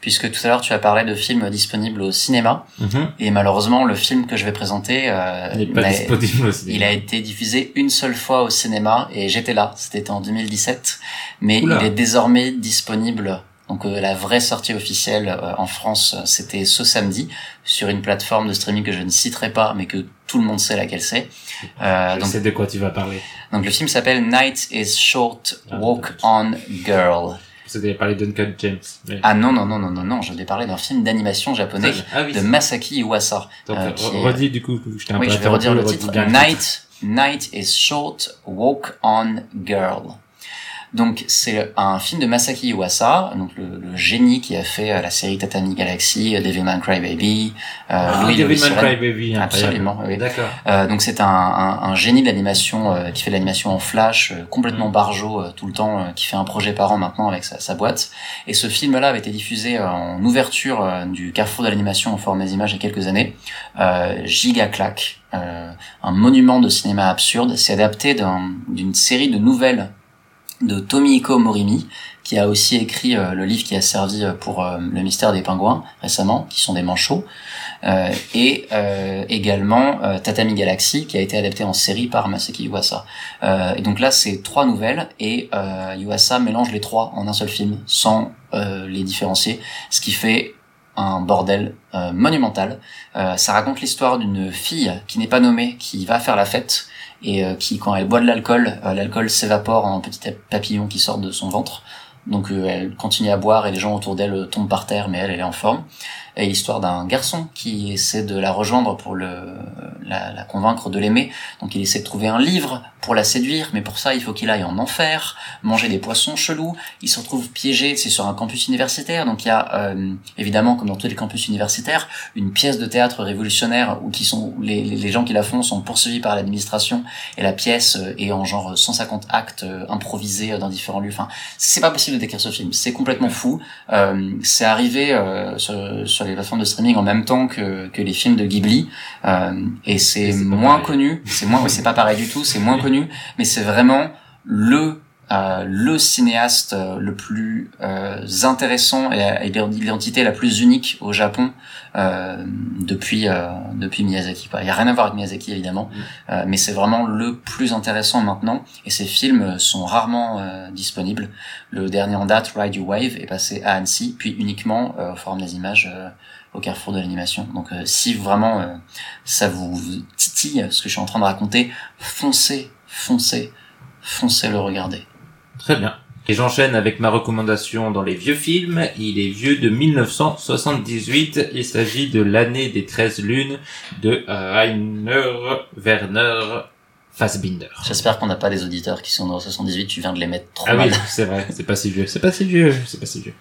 Puisque tout à l'heure tu as parlé de films disponibles au cinéma, Mhm. et malheureusement le film que je vais présenter, euh, Il pas disponible il a été diffusé une seule fois au cinéma, et j'étais là, c'était en 2017, mais Oula. il est désormais disponible. Donc euh, la vraie sortie officielle euh, en France, c'était ce samedi sur une plateforme de streaming que je ne citerai pas, mais que tout le monde sait laquelle c'est. Euh, Je donc sais de quoi tu vas parler. Donc le film s'appelle Night is Short, Ah, Walk on Girl. Vous avez parlé d'Uncut James. Mais... Ah non, non, non, non, non, non, je vais parler d'un film d'animation japonais ah oui. de Masaki Iwasa. Donc, euh, est- redis du coup, je t'ai un Oui, peu je vais redire le titre. Night, Night is Short, Walk on Girl. Donc c'est un film de Masaki Iwasa, donc le, le génie qui a fait euh, la série Tatami Galaxy, euh, Devilman Crybaby, euh, Ah, Louis de Devilman. Crybaby, Absolument, oui. D'accord. Euh, donc c'est un, un, un génie de l'animation euh, qui fait de l'animation en flash, euh, complètement Mm. barjo euh, tout le temps, euh, qui fait un projet par an maintenant avec sa, sa boîte. Et ce film-là avait été diffusé en ouverture du Carrefour de l'animation au Forum des Images il y a quelques années. Euh, giga claque, euh, un monument de cinéma absurde. C'est adapté d'un- d'une série de nouvelles de Tomihiko Morimi, qui a aussi écrit euh, le livre qui a servi euh, pour euh, le mystère des pingouins récemment, qui sont des manchots, euh, et également Tatami Galaxy, qui a été adapté en série par Masaki Yuasa. Et donc là, c'est trois nouvelles, et Yuasa mélange les trois en un seul film, sans les différencier, ce qui fait un bordel monumental. Ça raconte l'histoire d'une fille qui n'est pas nommée, qui va faire la fête, et euh, qui, quand elle boit de l'alcool, euh, l'alcool s'évapore en petits papillons qui sortent de son ventre. Donc euh, elle continue à boire et les gens autour d'elle tombent par terre, mais elle, elle est en forme. Et l'histoire d'un garçon qui essaie de la rejoindre pour le, la, la convaincre de l'aimer. Donc il essaie de trouver un livre pour la séduire, mais pour ça il faut qu'il aille en enfer, manger des poissons chelous. Il se retrouve piégé, c'est sur un campus universitaire, donc il y a euh, évidemment, comme dans tous les campus universitaires, une pièce de théâtre révolutionnaire où qui sont les, les, gens qui la font sont poursuivis par l'administration et la pièce euh, est en genre 150 actes euh, improvisés euh, dans différents lieux. Enfin, c'est pas possible de décrire ce film, c'est complètement fou. Euh, c'est arrivé euh, sur, sur les plateformes de streaming en même temps que, que les films de Ghibli Et c'est moins pareil. connu. C'est moins, c'est pas pareil du tout. C'est moins connu, mais c'est vraiment le euh, le cinéaste euh, le plus euh, intéressant et, et l'identité la plus unique au Japon euh, depuis euh, depuis Miyazaki. quoi. Il y a rien à voir avec Miyazaki évidemment, euh, mais c'est vraiment le plus intéressant maintenant. Et ces films sont rarement euh, disponibles. Le dernier en date, Ride Your Wave, est passé à Annecy, puis uniquement euh, au Forum des Images euh, au Carrefour de l'animation. Donc euh, si vraiment euh, ça vous titille ce que je suis en train de raconter, foncez, foncez, foncez le regarder. Très bien. Et j'enchaîne avec ma recommandation dans les vieux films. Il est vieux de 1978. Il s'agit de l'année des 13 lunes de Rainer Werner Fassbinder. J'espère qu'on n'a pas des auditeurs qui sont dans 78, tu viens de les mettre trop Ah mal. oui, c'est vrai, c'est pas si vieux. C'est pas si vieux, c'est pas si vieux.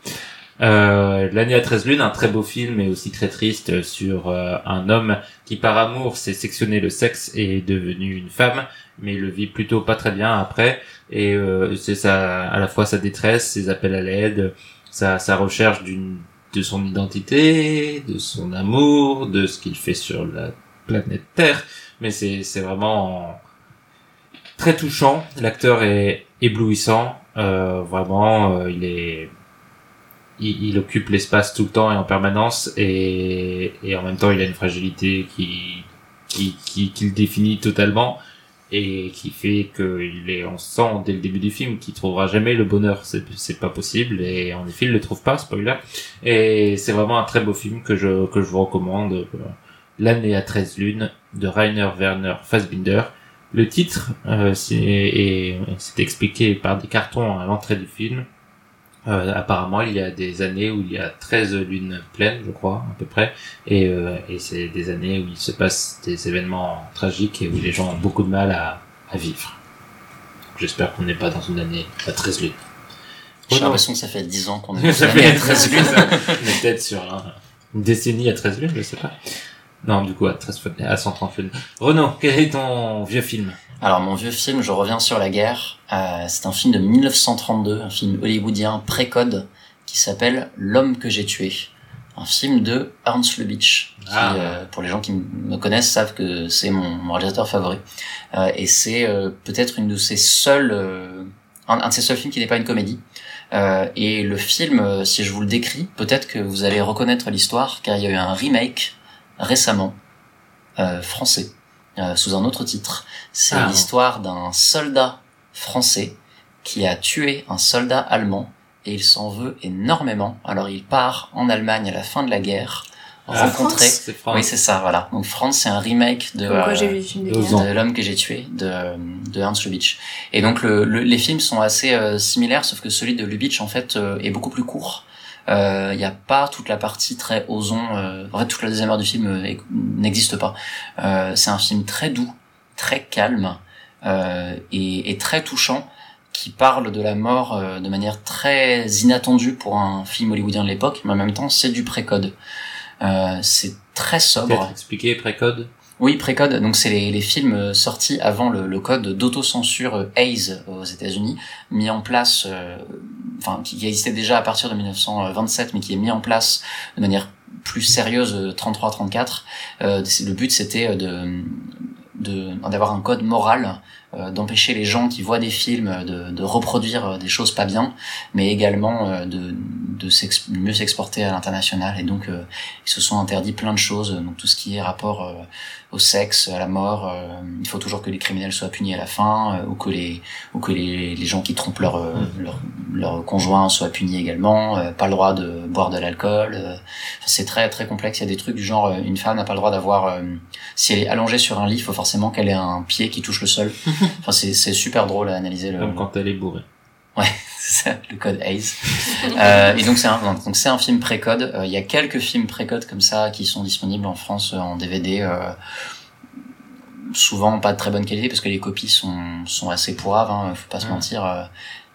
Euh, L'année à 13 lunes, un très beau film et aussi très triste sur euh, un homme qui par amour s'est sectionné le sexe et est devenu une femme, mais le vit plutôt pas très bien après. Et euh, c'est ça, à la fois sa détresse, ses appels à l'aide, sa, sa recherche d'une de son identité, de son amour, de ce qu'il fait sur la planète Terre. Mais c'est c'est vraiment très touchant. L'acteur est éblouissant. Euh, vraiment, euh, il est il, occupe l'espace tout le temps et en permanence et, en même temps il a une fragilité qui qui, qui, le définit totalement et qui fait qu'il est on sent dès le début du film qu'il trouvera jamais le bonheur. C'est c'est pas possible et en effet il le trouve pas spoiler. Et c'est vraiment un très beau film que je que je vous recommande euh, l'année à 13 lunes de Rainer Werner Fassbinder. Le titre euh, c'est expliqué par des cartons à l'entrée du film euh, apparemment, il y a des années où il y a 13 lunes pleines, je crois, à peu près, et, euh, et c'est des années où il se passe des événements tragiques et où les gens ont beaucoup de mal à, à vivre. J'espère qu'on n'est pas dans une année à 13 lunes. J'ai l'impression que ça fait 10 ans qu'on est Ça fait à 13 lunes. On est peut-être sur un- une décennie à 13 lunes, je sais pas. Non, du coup, à 13 fois- à 130 lunes. Renaud, quel est ton vieux film? Alors mon vieux film, je reviens sur la guerre. Euh, c'est un film de 1932, un film hollywoodien pré-code qui s'appelle L'homme que j'ai tué. Un film de Ernst Lubitsch, qui, Ah. euh, pour les gens qui me connaissent, savent que c'est mon, mon réalisateur favori. Euh, et c'est euh, peut-être une de ses seules, euh, un, un de ses seuls films qui n'est pas une comédie. Euh, et le film, euh, si je vous le décris, peut-être que vous allez reconnaître l'histoire, car il y a eu un remake récemment euh, français euh, sous un autre titre. C'est Ah. l'histoire d'un soldat français qui a tué un soldat allemand et il s'en veut énormément. Alors il part en Allemagne à la fin de la guerre Ah, rencontrer. France C'est France. Oui, c'est ça, voilà. Donc France, c'est un remake de euh, l'homme que j'ai tué de, de Ernst Lubitsch. Et donc le, le- les films sont assez euh, similaires, sauf que celui de Lubitsch en fait euh, est beaucoup plus court. Euh, Il n'y a pas toute la partie très ozon. euh, en fait, toute la deuxième heure du film euh, n'existe pas. Euh, c'est un film très doux, très calme euh, et, et très touchant qui parle de la mort euh, de manière très inattendue pour un film hollywoodien de l'époque, mais en même temps c'est du précode. Euh, c'est très sobre. Expliquer précode? Oui, précode. Donc c'est les, films euh, sortis avant le, code d'autocensure euh, Hayes aux États-Unis, mis en place, euh, enfin qui, existait déjà à partir de 1927, mais qui est mis en place de manière plus sérieuse euh, 33-34. Euh, le but c'était euh, de d'avoir un code moral, euh, d'empêcher les gens qui voient des films euh, de, de reproduire euh, des choses pas bien, mais également euh, de, de mieux s'exporter à l'international. Et donc euh, ils se sont interdits plein de choses, donc tout ce qui est rapport euh, au sexe, à la mort. euh, il faut toujours que les criminels soient punis à la fin, euh, ou que les ou que les, les gens qui trompent leur, euh, leur leur conjoint soient punis également. euh, pas le droit de boire de l'alcool. euh, c'est très très complexe. Il y a des trucs du genre une femme n'a pas le droit d'avoir euh, si elle est allongée sur un lit, il faut forcément qu'elle ait un pied qui touche le sol. enfin c'est c'est super drôle à analyser le Comme quand elle est bourrée. c'est ça, le code Hayes. Euh, et donc c'est un, donc c'est un film précode. Euh, Il y a quelques films précode comme ça qui sont disponibles en France euh, en DVD. euh, souvent pas de très bonne qualité parce que les copies sont, sont assez pourraves, hein, faut pas se Mm. mentir. euh,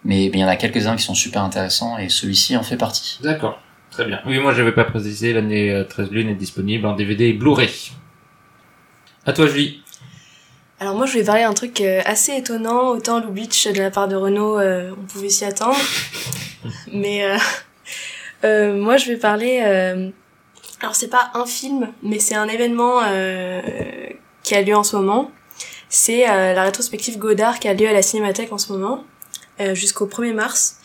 mais mais il y en a quelques-uns qui sont super intéressants et celui-ci en fait partie. D'accord. Très bien. Oui, moi, j'avais pas précisé, l'année euh, 13 lunes est disponible en DVD et Blu-ray. À toi, Julie. Alors moi je vais parler d'un truc euh, assez étonnant, autant Lubitsch de la part de Renault, euh, on pouvait s'y attendre. mais euh, euh, moi je vais parler... euh, alors c'est pas un film, mais c'est un événement euh, qui a lieu en ce moment. C'est euh, la rétrospective Godard qui a lieu à la Cinémathèque en ce moment, euh, jusqu'au 1er mars.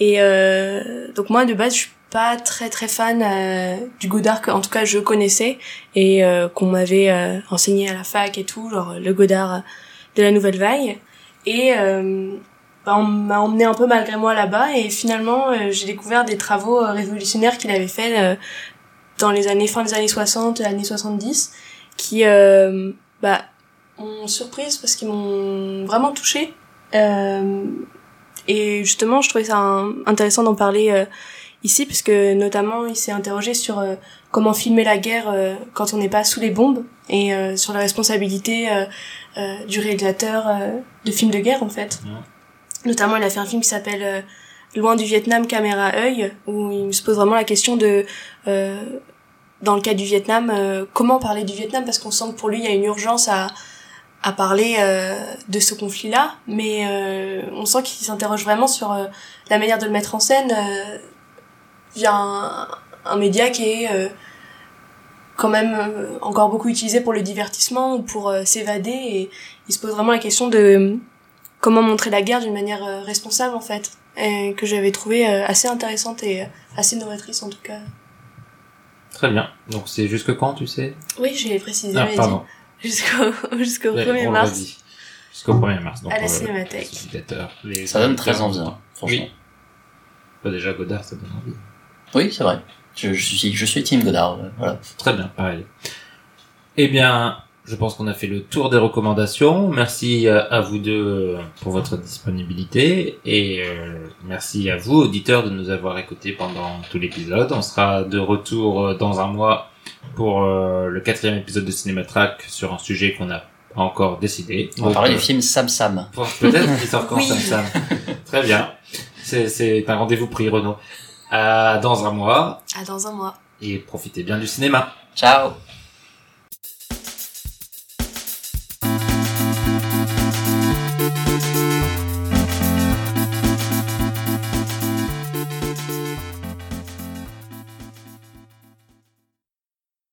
Et euh, donc moi de base je suis pas très très fan euh, du Godard que en tout cas je connaissais et euh, qu'on m'avait euh, enseigné à la fac et tout, genre le Godard de la Nouvelle Vague. Et euh, bah, on m'a emmené un peu malgré moi là-bas et finalement euh, j'ai découvert des travaux euh, révolutionnaires qu'il avait fait euh, dans les années fin des années 60 années 70 qui euh, bah m'ont surprise parce qu'ils m'ont vraiment touchée euh, et justement je trouvais ça intéressant d'en parler euh, ici puisque notamment il s'est interrogé sur euh, comment filmer la guerre euh, quand on n'est pas sous les bombes et euh, sur la responsabilité euh, euh, du réalisateur euh, de films de guerre en fait. Notamment il a fait un film qui s'appelle euh, Loin du Vietnam, caméra œil, où il se pose vraiment la question de, euh, dans le cas du Vietnam, euh, comment parler du Vietnam parce qu'on sent que pour lui il y a une urgence à à parler euh, de ce conflit-là, mais euh, on sent qu'il s'interroge vraiment sur euh, la manière de le mettre en scène euh, via un, un média qui est euh, quand même euh, encore beaucoup utilisé pour le divertissement ou pour euh, s'évader et il se pose vraiment la question de comment montrer la guerre d'une manière euh, responsable en fait et que j'avais trouvé euh, assez intéressante et euh, assez novatrice en tout cas. Très bien. Donc c'est jusque quand, tu sais? Oui, j'ai précisé, Ah, pardon. jusqu'au jusqu'au Ouais, 1er on mars. Jusqu'au 1er mars. Donc, À la Cinémathèque. les Ça donne très envie, hein, franchement. Oui. Bah, déjà, Godard, ça donne envie. Oui, c'est vrai. Je, je suis, je suis Team Godard. euh, Voilà. Très bien, pareil. Eh bien, je pense qu'on a fait le tour des recommandations. Merci euh, à vous deux euh, pour votre disponibilité et euh, merci à vous, auditeurs, de nous avoir écoutés pendant tout l'épisode. On sera de retour dans un mois pour le quatrième épisode de Cinématrack sur un sujet qu'on n'a pas encore décidé. On va Donc, parler euh, du film Sam Sam. Peut-être qu'il sort quand Oui. Sam Sam. Très bien. C'est, c'est un rendez-vous pris, Renaud. À dans un mois À dans un mois. et profitez bien du cinéma. Ciao